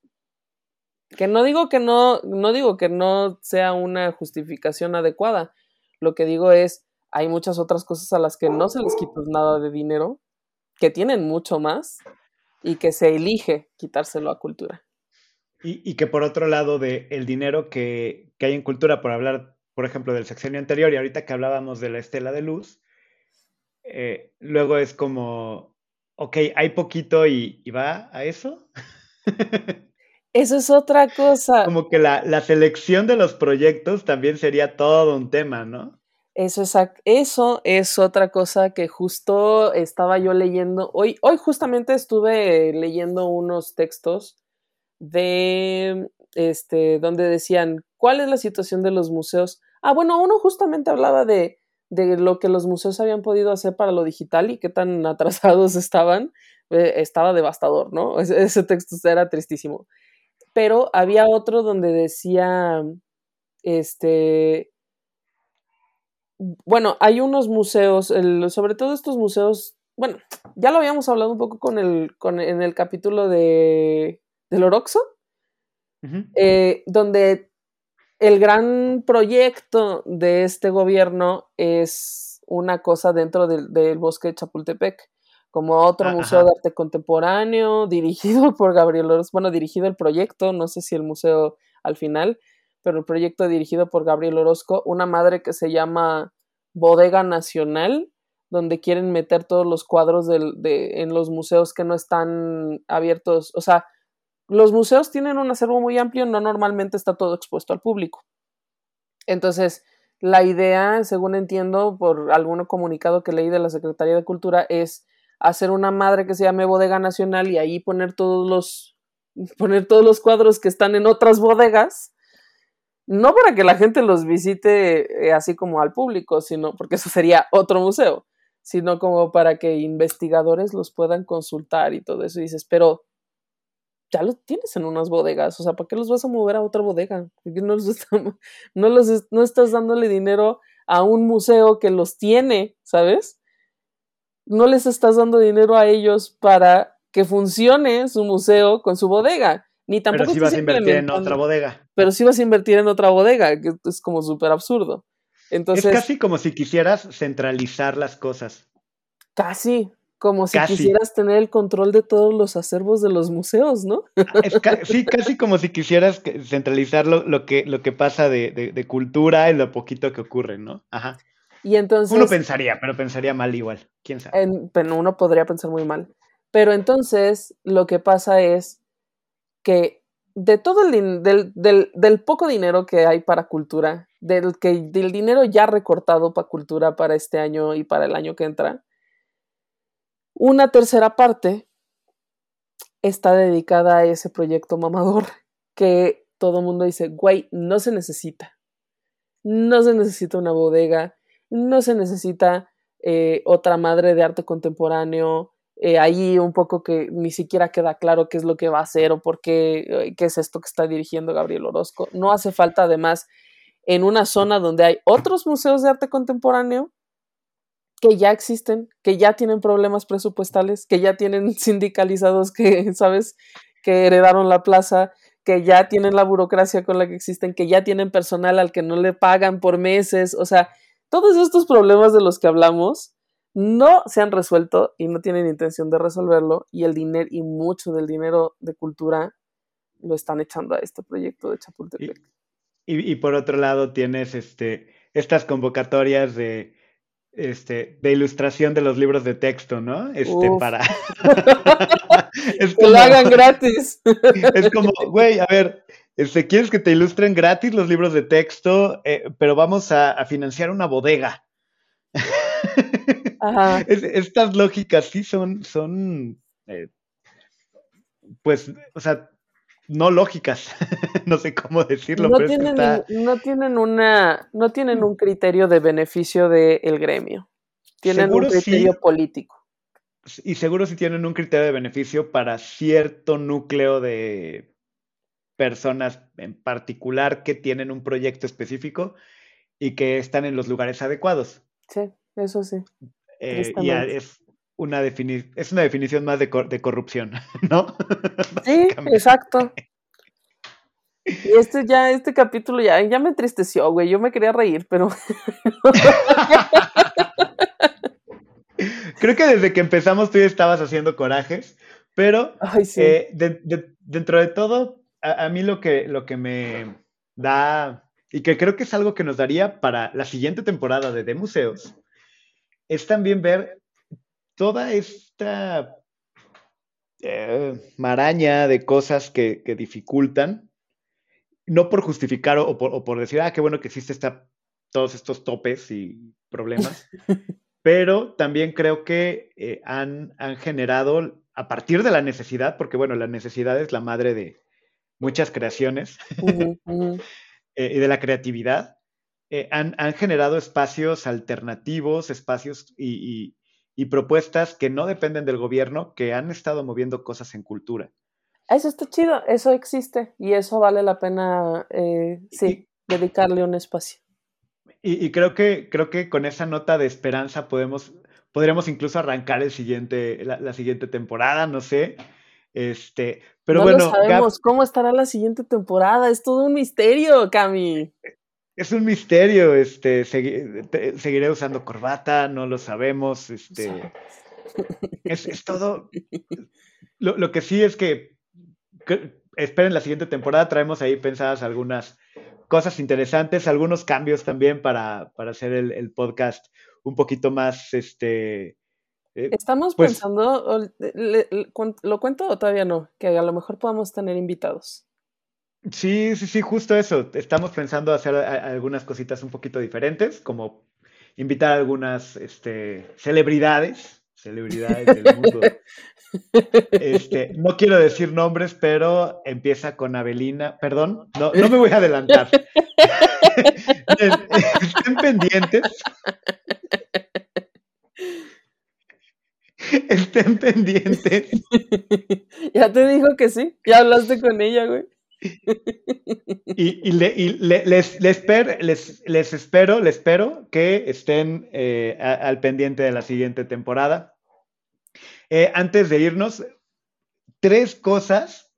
Que no digo que no, no digo que no sea una justificación adecuada. Lo que digo es, hay muchas otras cosas a las que no se les quita nada de dinero, que tienen mucho más y que se elige quitárselo a cultura. Y, que por otro lado, de el dinero que, hay en cultura, por hablar, por ejemplo, del sexenio anterior y ahorita que hablábamos de la estela de luz, eh, luego es como, ok, hay poquito y, y va a eso. Eso es otra cosa. Como que la, selección de los proyectos también sería todo un tema, ¿no? Eso es, eso es otra cosa que justo estaba yo leyendo. Hoy, hoy justamente estuve leyendo unos textos de este donde decían cuál es la situación de los museos Ah, bueno, uno justamente hablaba de, de lo que los museos habían podido hacer para lo digital y qué tan atrasados estaban. Eh, estaba devastador, ¿no? Ese, ese texto era tristísimo. Pero había otro donde decía, este, bueno, hay unos museos, el, sobre todo estos museos, bueno, ya lo habíamos hablado un poco con el, con, en el capítulo de, del Oroxo, eh, donde el gran proyecto de este gobierno es una cosa dentro del, del bosque de Chapultepec, como otro Ah, museo de arte contemporáneo, dirigido por Gabriel Orozco, bueno, dirigido el proyecto, no sé si el museo al final, pero el proyecto dirigido por Gabriel Orozco, una madre que se llama Bodega Nacional, donde quieren meter todos los cuadros de, en los museos que no están abiertos, o sea, los museos tienen un acervo muy amplio, no normalmente está todo expuesto al público. Entonces, la idea, según entiendo por algún comunicado que leí de la Secretaría de Cultura, es hacer una madre que se llame Bodega Nacional y ahí poner todos los poner todos los cuadros que están en otras bodegas, no para que la gente los visite eh, así como al público, sino porque eso sería otro museo, sino como para que investigadores los puedan consultar y todo eso. Y dices, pero ya los tienes en unas bodegas, o sea, ¿para qué los vas a mover a otra bodega? ¿Por qué no los, está- no los no estás dándole dinero a un museo que los tiene, ¿sabes? No les estás dando dinero a ellos para que funcione su museo con su bodega, ni tampoco Pero estás vas a invertir en otra bodega. Pero sí vas a invertir en otra bodega, que es como súper absurdo. Entonces, es casi como si quisieras centralizar las cosas. casi como si Casi. quisieras tener el control de todos los acervos de los museos, ¿no? Ca- sí, casi como si quisieras centralizar lo, lo que, lo que pasa de, de- de cultura y lo poquito que ocurre, ¿no? Ajá. Y entonces, Uno pensaría, pero pensaría mal igual. ¿Quién sabe? en- pero uno podría pensar muy mal. Pero entonces lo que pasa es que de todo el del, del, del poco dinero que hay para cultura, del, que, del dinero ya recortado para cultura para este año y para el año que entra, una tercera parte está dedicada a ese proyecto mamador que todo el mundo dice, güey, no se necesita. No se necesita una bodega, no se necesita eh, otra madre de arte contemporáneo, eh, ahí un poco que ni siquiera queda claro qué es lo que va a hacer o por qué, eh, qué es esto que está dirigiendo Gabriel Orozco. No hace falta además en una zona donde hay otros museos de arte contemporáneo que ya existen, que ya tienen problemas presupuestales, que ya tienen sindicalizados que, ¿sabes?, que heredaron la plaza, que ya tienen la burocracia con la que existen, que ya tienen personal al que no le pagan por meses, o sea, todos estos problemas de los que hablamos no se han resuelto y no tienen intención de resolverlo y el dinero y mucho del dinero de cultura lo están echando a este proyecto de Chapultepec. Y, y por otro lado tienes este, estas convocatorias de, este, de ilustración de los libros de texto, ¿no? Este, Uf. para... es, Que lo hagan gratis. es como, güey, a ver, este, ¿quieres que te ilustren gratis los libros de texto? Eh, pero vamos a, a financiar una bodega. Ajá. Es- estas lógicas sí son, son eh, pues, o sea, no lógicas. no sé cómo decirlo, No pero tienen, está... no tienen una, no tienen un criterio de beneficio del gremio. Tienen un sí. criterio político. Y seguro si tienen un criterio de beneficio para cierto núcleo de personas en particular que tienen un proyecto específico y que están en los lugares adecuados. Sí, eso sí. Eh, y es una, es una definición más de, cor- de corrupción, ¿no? Sí, exacto. Y este ya, este capítulo ya, ya me entristeció, güey. Yo me quería reír, pero Creo que desde que empezamos tú ya estabas haciendo corajes, pero ay, sí. Eh, de- de- dentro de todo, a, a mí lo que, lo que me da, y que creo que es algo que nos daría para la siguiente temporada de De Museos, es también ver toda esta eh, maraña de cosas que, que dificultan, no por justificar o, o por, o por decir, ah, qué bueno que existe esta, todos estos topes y problemas, pero también creo que eh, han, han generado a partir de la necesidad, porque bueno, la necesidad es la madre de muchas creaciones. Eh, y de la creatividad, eh, han, generado espacios alternativos, espacios y, propuestas que no dependen del gobierno, que han estado moviendo cosas en cultura. Eso está chido, eso existe y eso vale la pena, eh, sí, dedicarle un espacio. Y, creo, que, creo que con esa nota de esperanza podemos, podríamos incluso arrancar el siguiente, la, siguiente temporada, no sé. Este, pero no bueno. No sabemos cómo estará la siguiente temporada, es todo un misterio, Cami. Es un misterio, este, seguiré usando corbata, no lo sabemos, este, es, todo. Lo, que sí es que, esperen la siguiente temporada, traemos ahí pensadas algunas cosas interesantes, algunos cambios también para, hacer el, podcast un poquito más, este... Eh, Estamos pues pensando, ¿lo cuento o todavía no? Que a lo mejor podamos tener invitados. Sí, sí, sí, justo eso. Estamos pensando hacer algunas cositas un poquito diferentes, como invitar a algunas este, celebridades, celebridades del mundo. Este, no quiero decir nombres, pero empieza con Avelina. Perdón, no, no me voy a adelantar. Estén pendientes. Estén pendientes. Ya te dijo que sí. Ya hablaste con ella, güey. Y, les, les, espero, les espero que estén eh, al pendiente de la siguiente temporada. Eh, antes de irnos, tres cosas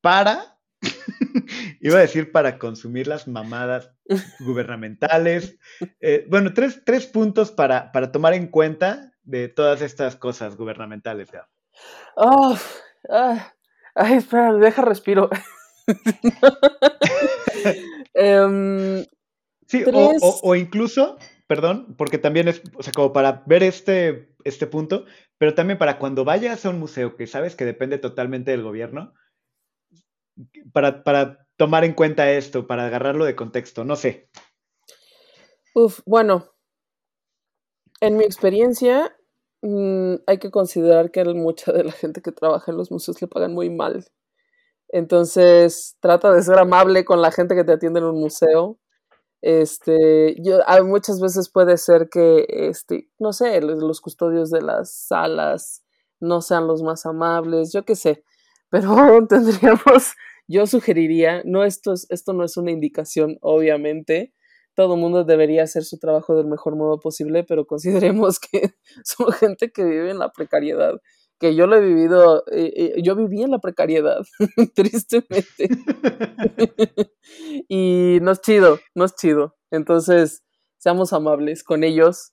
para, iba a decir para consumir las mamadas gubernamentales. Eh, bueno, tres, tres puntos para, para, tomar en cuenta de todas estas cosas gubernamentales. Oh, ay, espera, deja respiro. Em, sí, o, incluso, perdón, porque también es, o sea, como para ver este, este punto, pero también para cuando vayas a un museo que sabes que depende totalmente del gobierno, para, para tomar en cuenta esto, para agarrarlo de contexto, no sé. Uf, bueno, en mi experiencia, mm, hay que considerar que mucha de la gente que trabaja en los museos le pagan muy mal. Entonces, trata de ser amable con la gente que te atiende en un museo. Este, yo, muchas veces puede ser que, este, no sé, los custodios de las salas no sean los más amables, yo qué sé, pero tendríamos, yo sugeriría, no esto, es, esto no es una indicación, obviamente, todo el mundo debería hacer su trabajo del mejor modo posible, pero consideremos que son gente que vive en la precariedad que yo lo he vivido, eh, eh, yo viví en la precariedad, tristemente. y no es chido, no es chido. Entonces, seamos amables con ellos.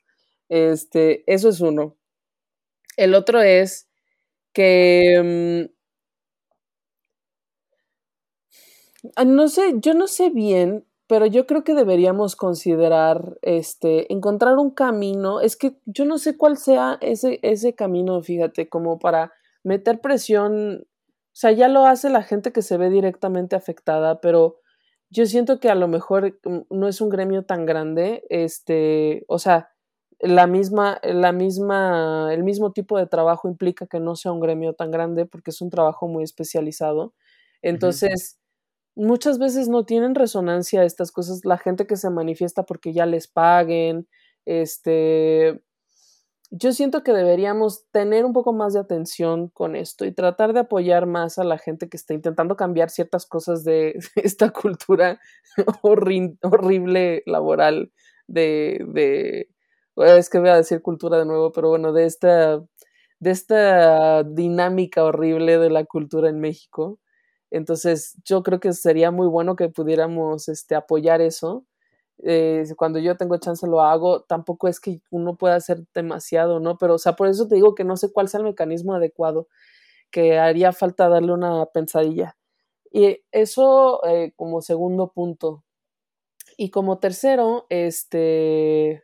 Este, eso es uno. El otro es que mm, ah, no sé, yo no sé bien pero yo creo que deberíamos considerar, este, encontrar un camino, es que yo no sé cuál sea ese, ese camino, fíjate, como para meter presión, o sea, ya lo hace la gente que se ve directamente afectada, pero yo siento que a lo mejor mm, no es un gremio tan grande, este, o sea, la misma, la misma, el mismo tipo de trabajo implica que no sea un gremio tan grande porque es un trabajo muy especializado. Entonces, muchas veces no tienen resonancia estas cosas, la gente que se manifiesta porque ya les paguen, este, yo siento que deberíamos tener un poco más de atención con esto y tratar de apoyar más a la gente que está intentando cambiar ciertas cosas de esta cultura horrible laboral de, de, es que voy a decir cultura de nuevo, pero bueno, de esta, de esta dinámica horrible de la cultura en México. Entonces, yo creo que sería muy bueno que pudiéramos este, apoyar eso. Eh, cuando yo tengo chance lo hago, tampoco es que uno pueda hacer demasiado, ¿no? Pero, o sea, por eso te digo que no sé cuál sea el mecanismo adecuado, que haría falta darle una pensadilla. Y eso eh, como segundo punto. Y como tercero, este,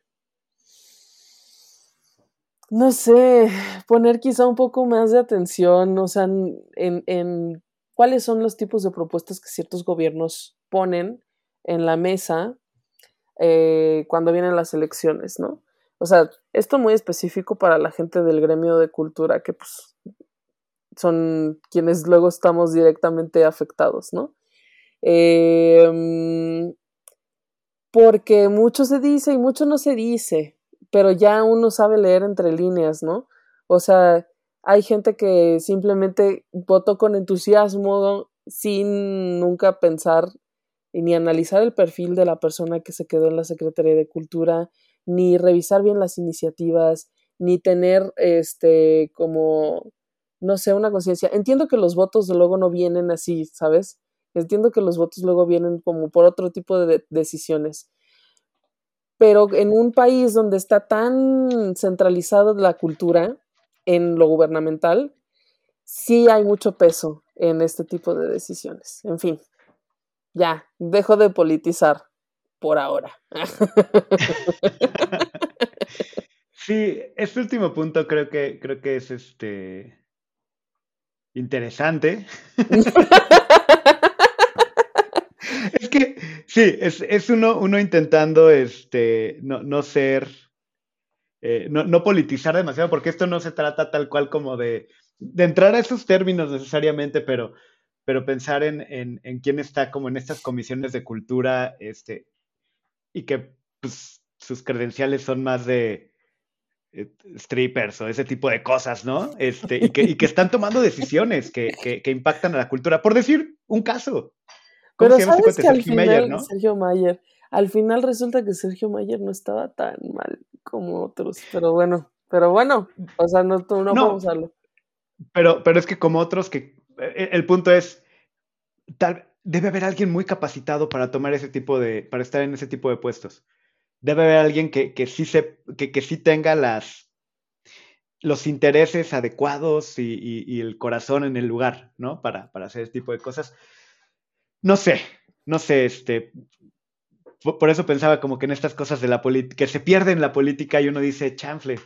no sé, poner quizá un poco más de atención, o sea, en, en cuáles son los tipos de propuestas que ciertos gobiernos ponen en la mesa eh, cuando vienen las elecciones, ¿no? O sea, esto muy específico para la gente del gremio de cultura, que pues son quienes luego estamos directamente afectados, ¿no? Em, porque mucho se dice y mucho no se dice, pero ya uno sabe leer entre líneas, ¿no? O sea, hay gente que simplemente votó con entusiasmo sin nunca pensar ni analizar el perfil de la persona que se quedó en la Secretaría de Cultura, ni revisar bien las iniciativas, ni tener este como no sé, una conciencia. Entiendo que los votos luego no vienen así, ¿sabes? Entiendo que los votos luego vienen como por otro tipo de decisiones. Pero en un país donde está tan centralizada la cultura en lo gubernamental, sí hay mucho peso en este tipo de decisiones. En fin, ya, dejo de politizar por ahora. Sí, este último punto creo que creo que es este interesante. es que sí, es, uno, uno intentando este no, no ser eh, no, no, politizar demasiado, porque esto no se trata tal cual como de, de entrar a esos términos necesariamente, pero pero pensar en, en, quién está como en estas comisiones de cultura, este, y que pues, sus credenciales son más de eh, strippers o ese tipo de cosas, ¿no? Este, y, que, y que están tomando decisiones que, que, impactan a la cultura. Por decir un caso. Pero se sabes que al final, ¿no? Sergio Mayer, al final resulta que Sergio Mayer no estaba tan mal como otros, pero bueno, pero bueno, o sea, no, no, no podemos hablarlo. Pero, pero es que como otros que e, el punto es, tal, debe haber alguien muy capacitado para tomar ese tipo de, para estar en ese tipo de puestos. Debe haber alguien que, que sí, se, que, que sí tenga las, los intereses adecuados y, el corazón en el lugar, ¿no? Para, para, hacer ese tipo de cosas. No sé, no sé, este. Por eso pensaba como que en estas cosas de la política, que se pierden la política y uno dice chanfle.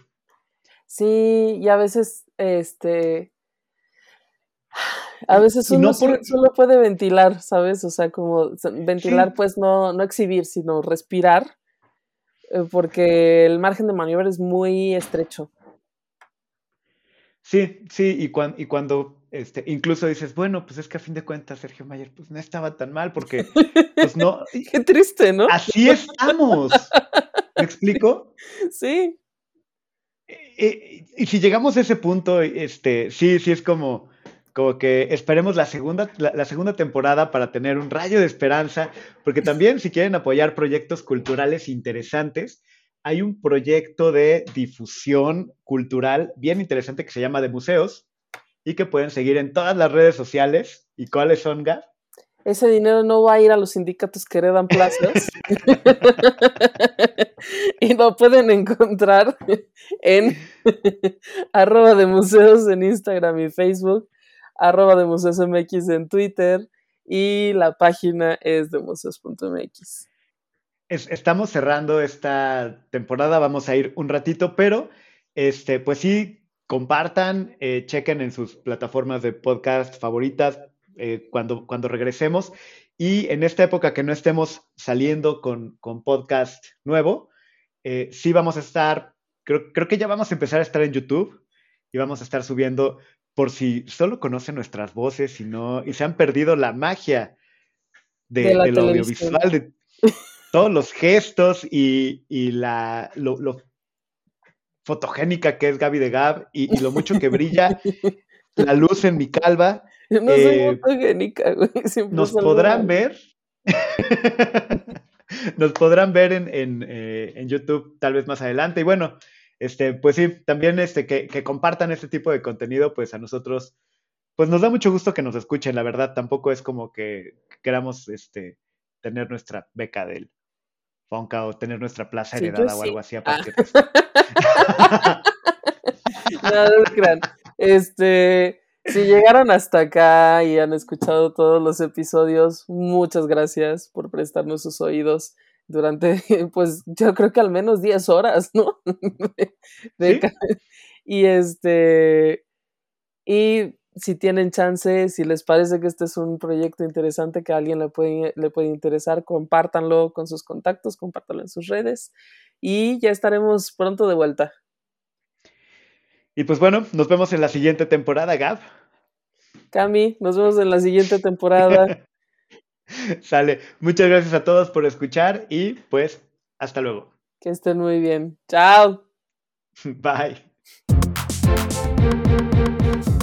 Sí, y a veces, este, a veces uno solo, puede ventilar, ¿sabes? O sea, como ventilar, pues no, no exhibir, sino respirar, eh, porque el margen de maniobra es muy estrecho. Sí, sí, y, y cuando este, incluso dices, bueno, pues es que a fin de cuentas Sergio Mayer pues no estaba tan mal porque pues no. Qué triste, ¿no? Así estamos. ¿Me explico? Sí. Y, y, si llegamos a ese punto, este, sí, sí es como, como que esperemos la segunda, la, segunda temporada para tener un rayo de esperanza, porque también si quieren apoyar proyectos culturales interesantes, hay un proyecto de difusión cultural bien interesante que se llama de museos y que pueden seguir en todas las redes sociales. ¿Y cuáles son, Gab? Ese dinero no va a ir a los sindicatos que heredan plazas. y lo pueden encontrar en arroba de museos en Instagram y Facebook arroba de Museos MX en Twitter y la página es de museos.mx. estamos cerrando esta temporada, vamos a ir un ratito, pero este, pues sí, compartan, eh, chequen en sus plataformas de podcast favoritas eh, cuando, cuando regresemos. Y en esta época que no estemos saliendo con, con podcast nuevo, eh, sí vamos a estar, creo, creo que ya vamos a empezar a estar en YouTube y vamos a estar subiendo por si solo conocen nuestras voces y no, y se han perdido la magia de, del audiovisual, de todos los gestos y, y la, lo, fotogénica que es Gaby de Gab y, lo mucho que brilla la luz en mi calva. no soy eh, fotogénica, güey. Nos podrán ver. nos podrán ver en, en, eh, en YouTube tal vez más adelante. Y bueno, este, pues sí, también este, que, compartan este tipo de contenido, pues a nosotros, pues nos da mucho gusto que nos escuchen, la verdad, tampoco es como que queramos este, tener nuestra beca del Fonca o tener nuestra plaza heredada o algo así. Ah. Pues no, no Este, si llegaron hasta acá y han escuchado todos los episodios, muchas gracias por prestarnos sus oídos durante, pues yo creo que al menos 10 horas, ¿no? Y este, y si tienen chance, si les parece que este es un proyecto interesante que a alguien le puede, le puede interesar, compártanlo con sus contactos, compártanlo en sus redes y ya estaremos pronto de vuelta. Y pues bueno, nos vemos en la siguiente temporada, Gab. Cami, nos vemos en la siguiente temporada. Sale. Muchas gracias a todos por escuchar y pues hasta luego. Que estén muy bien. Chao. Bye.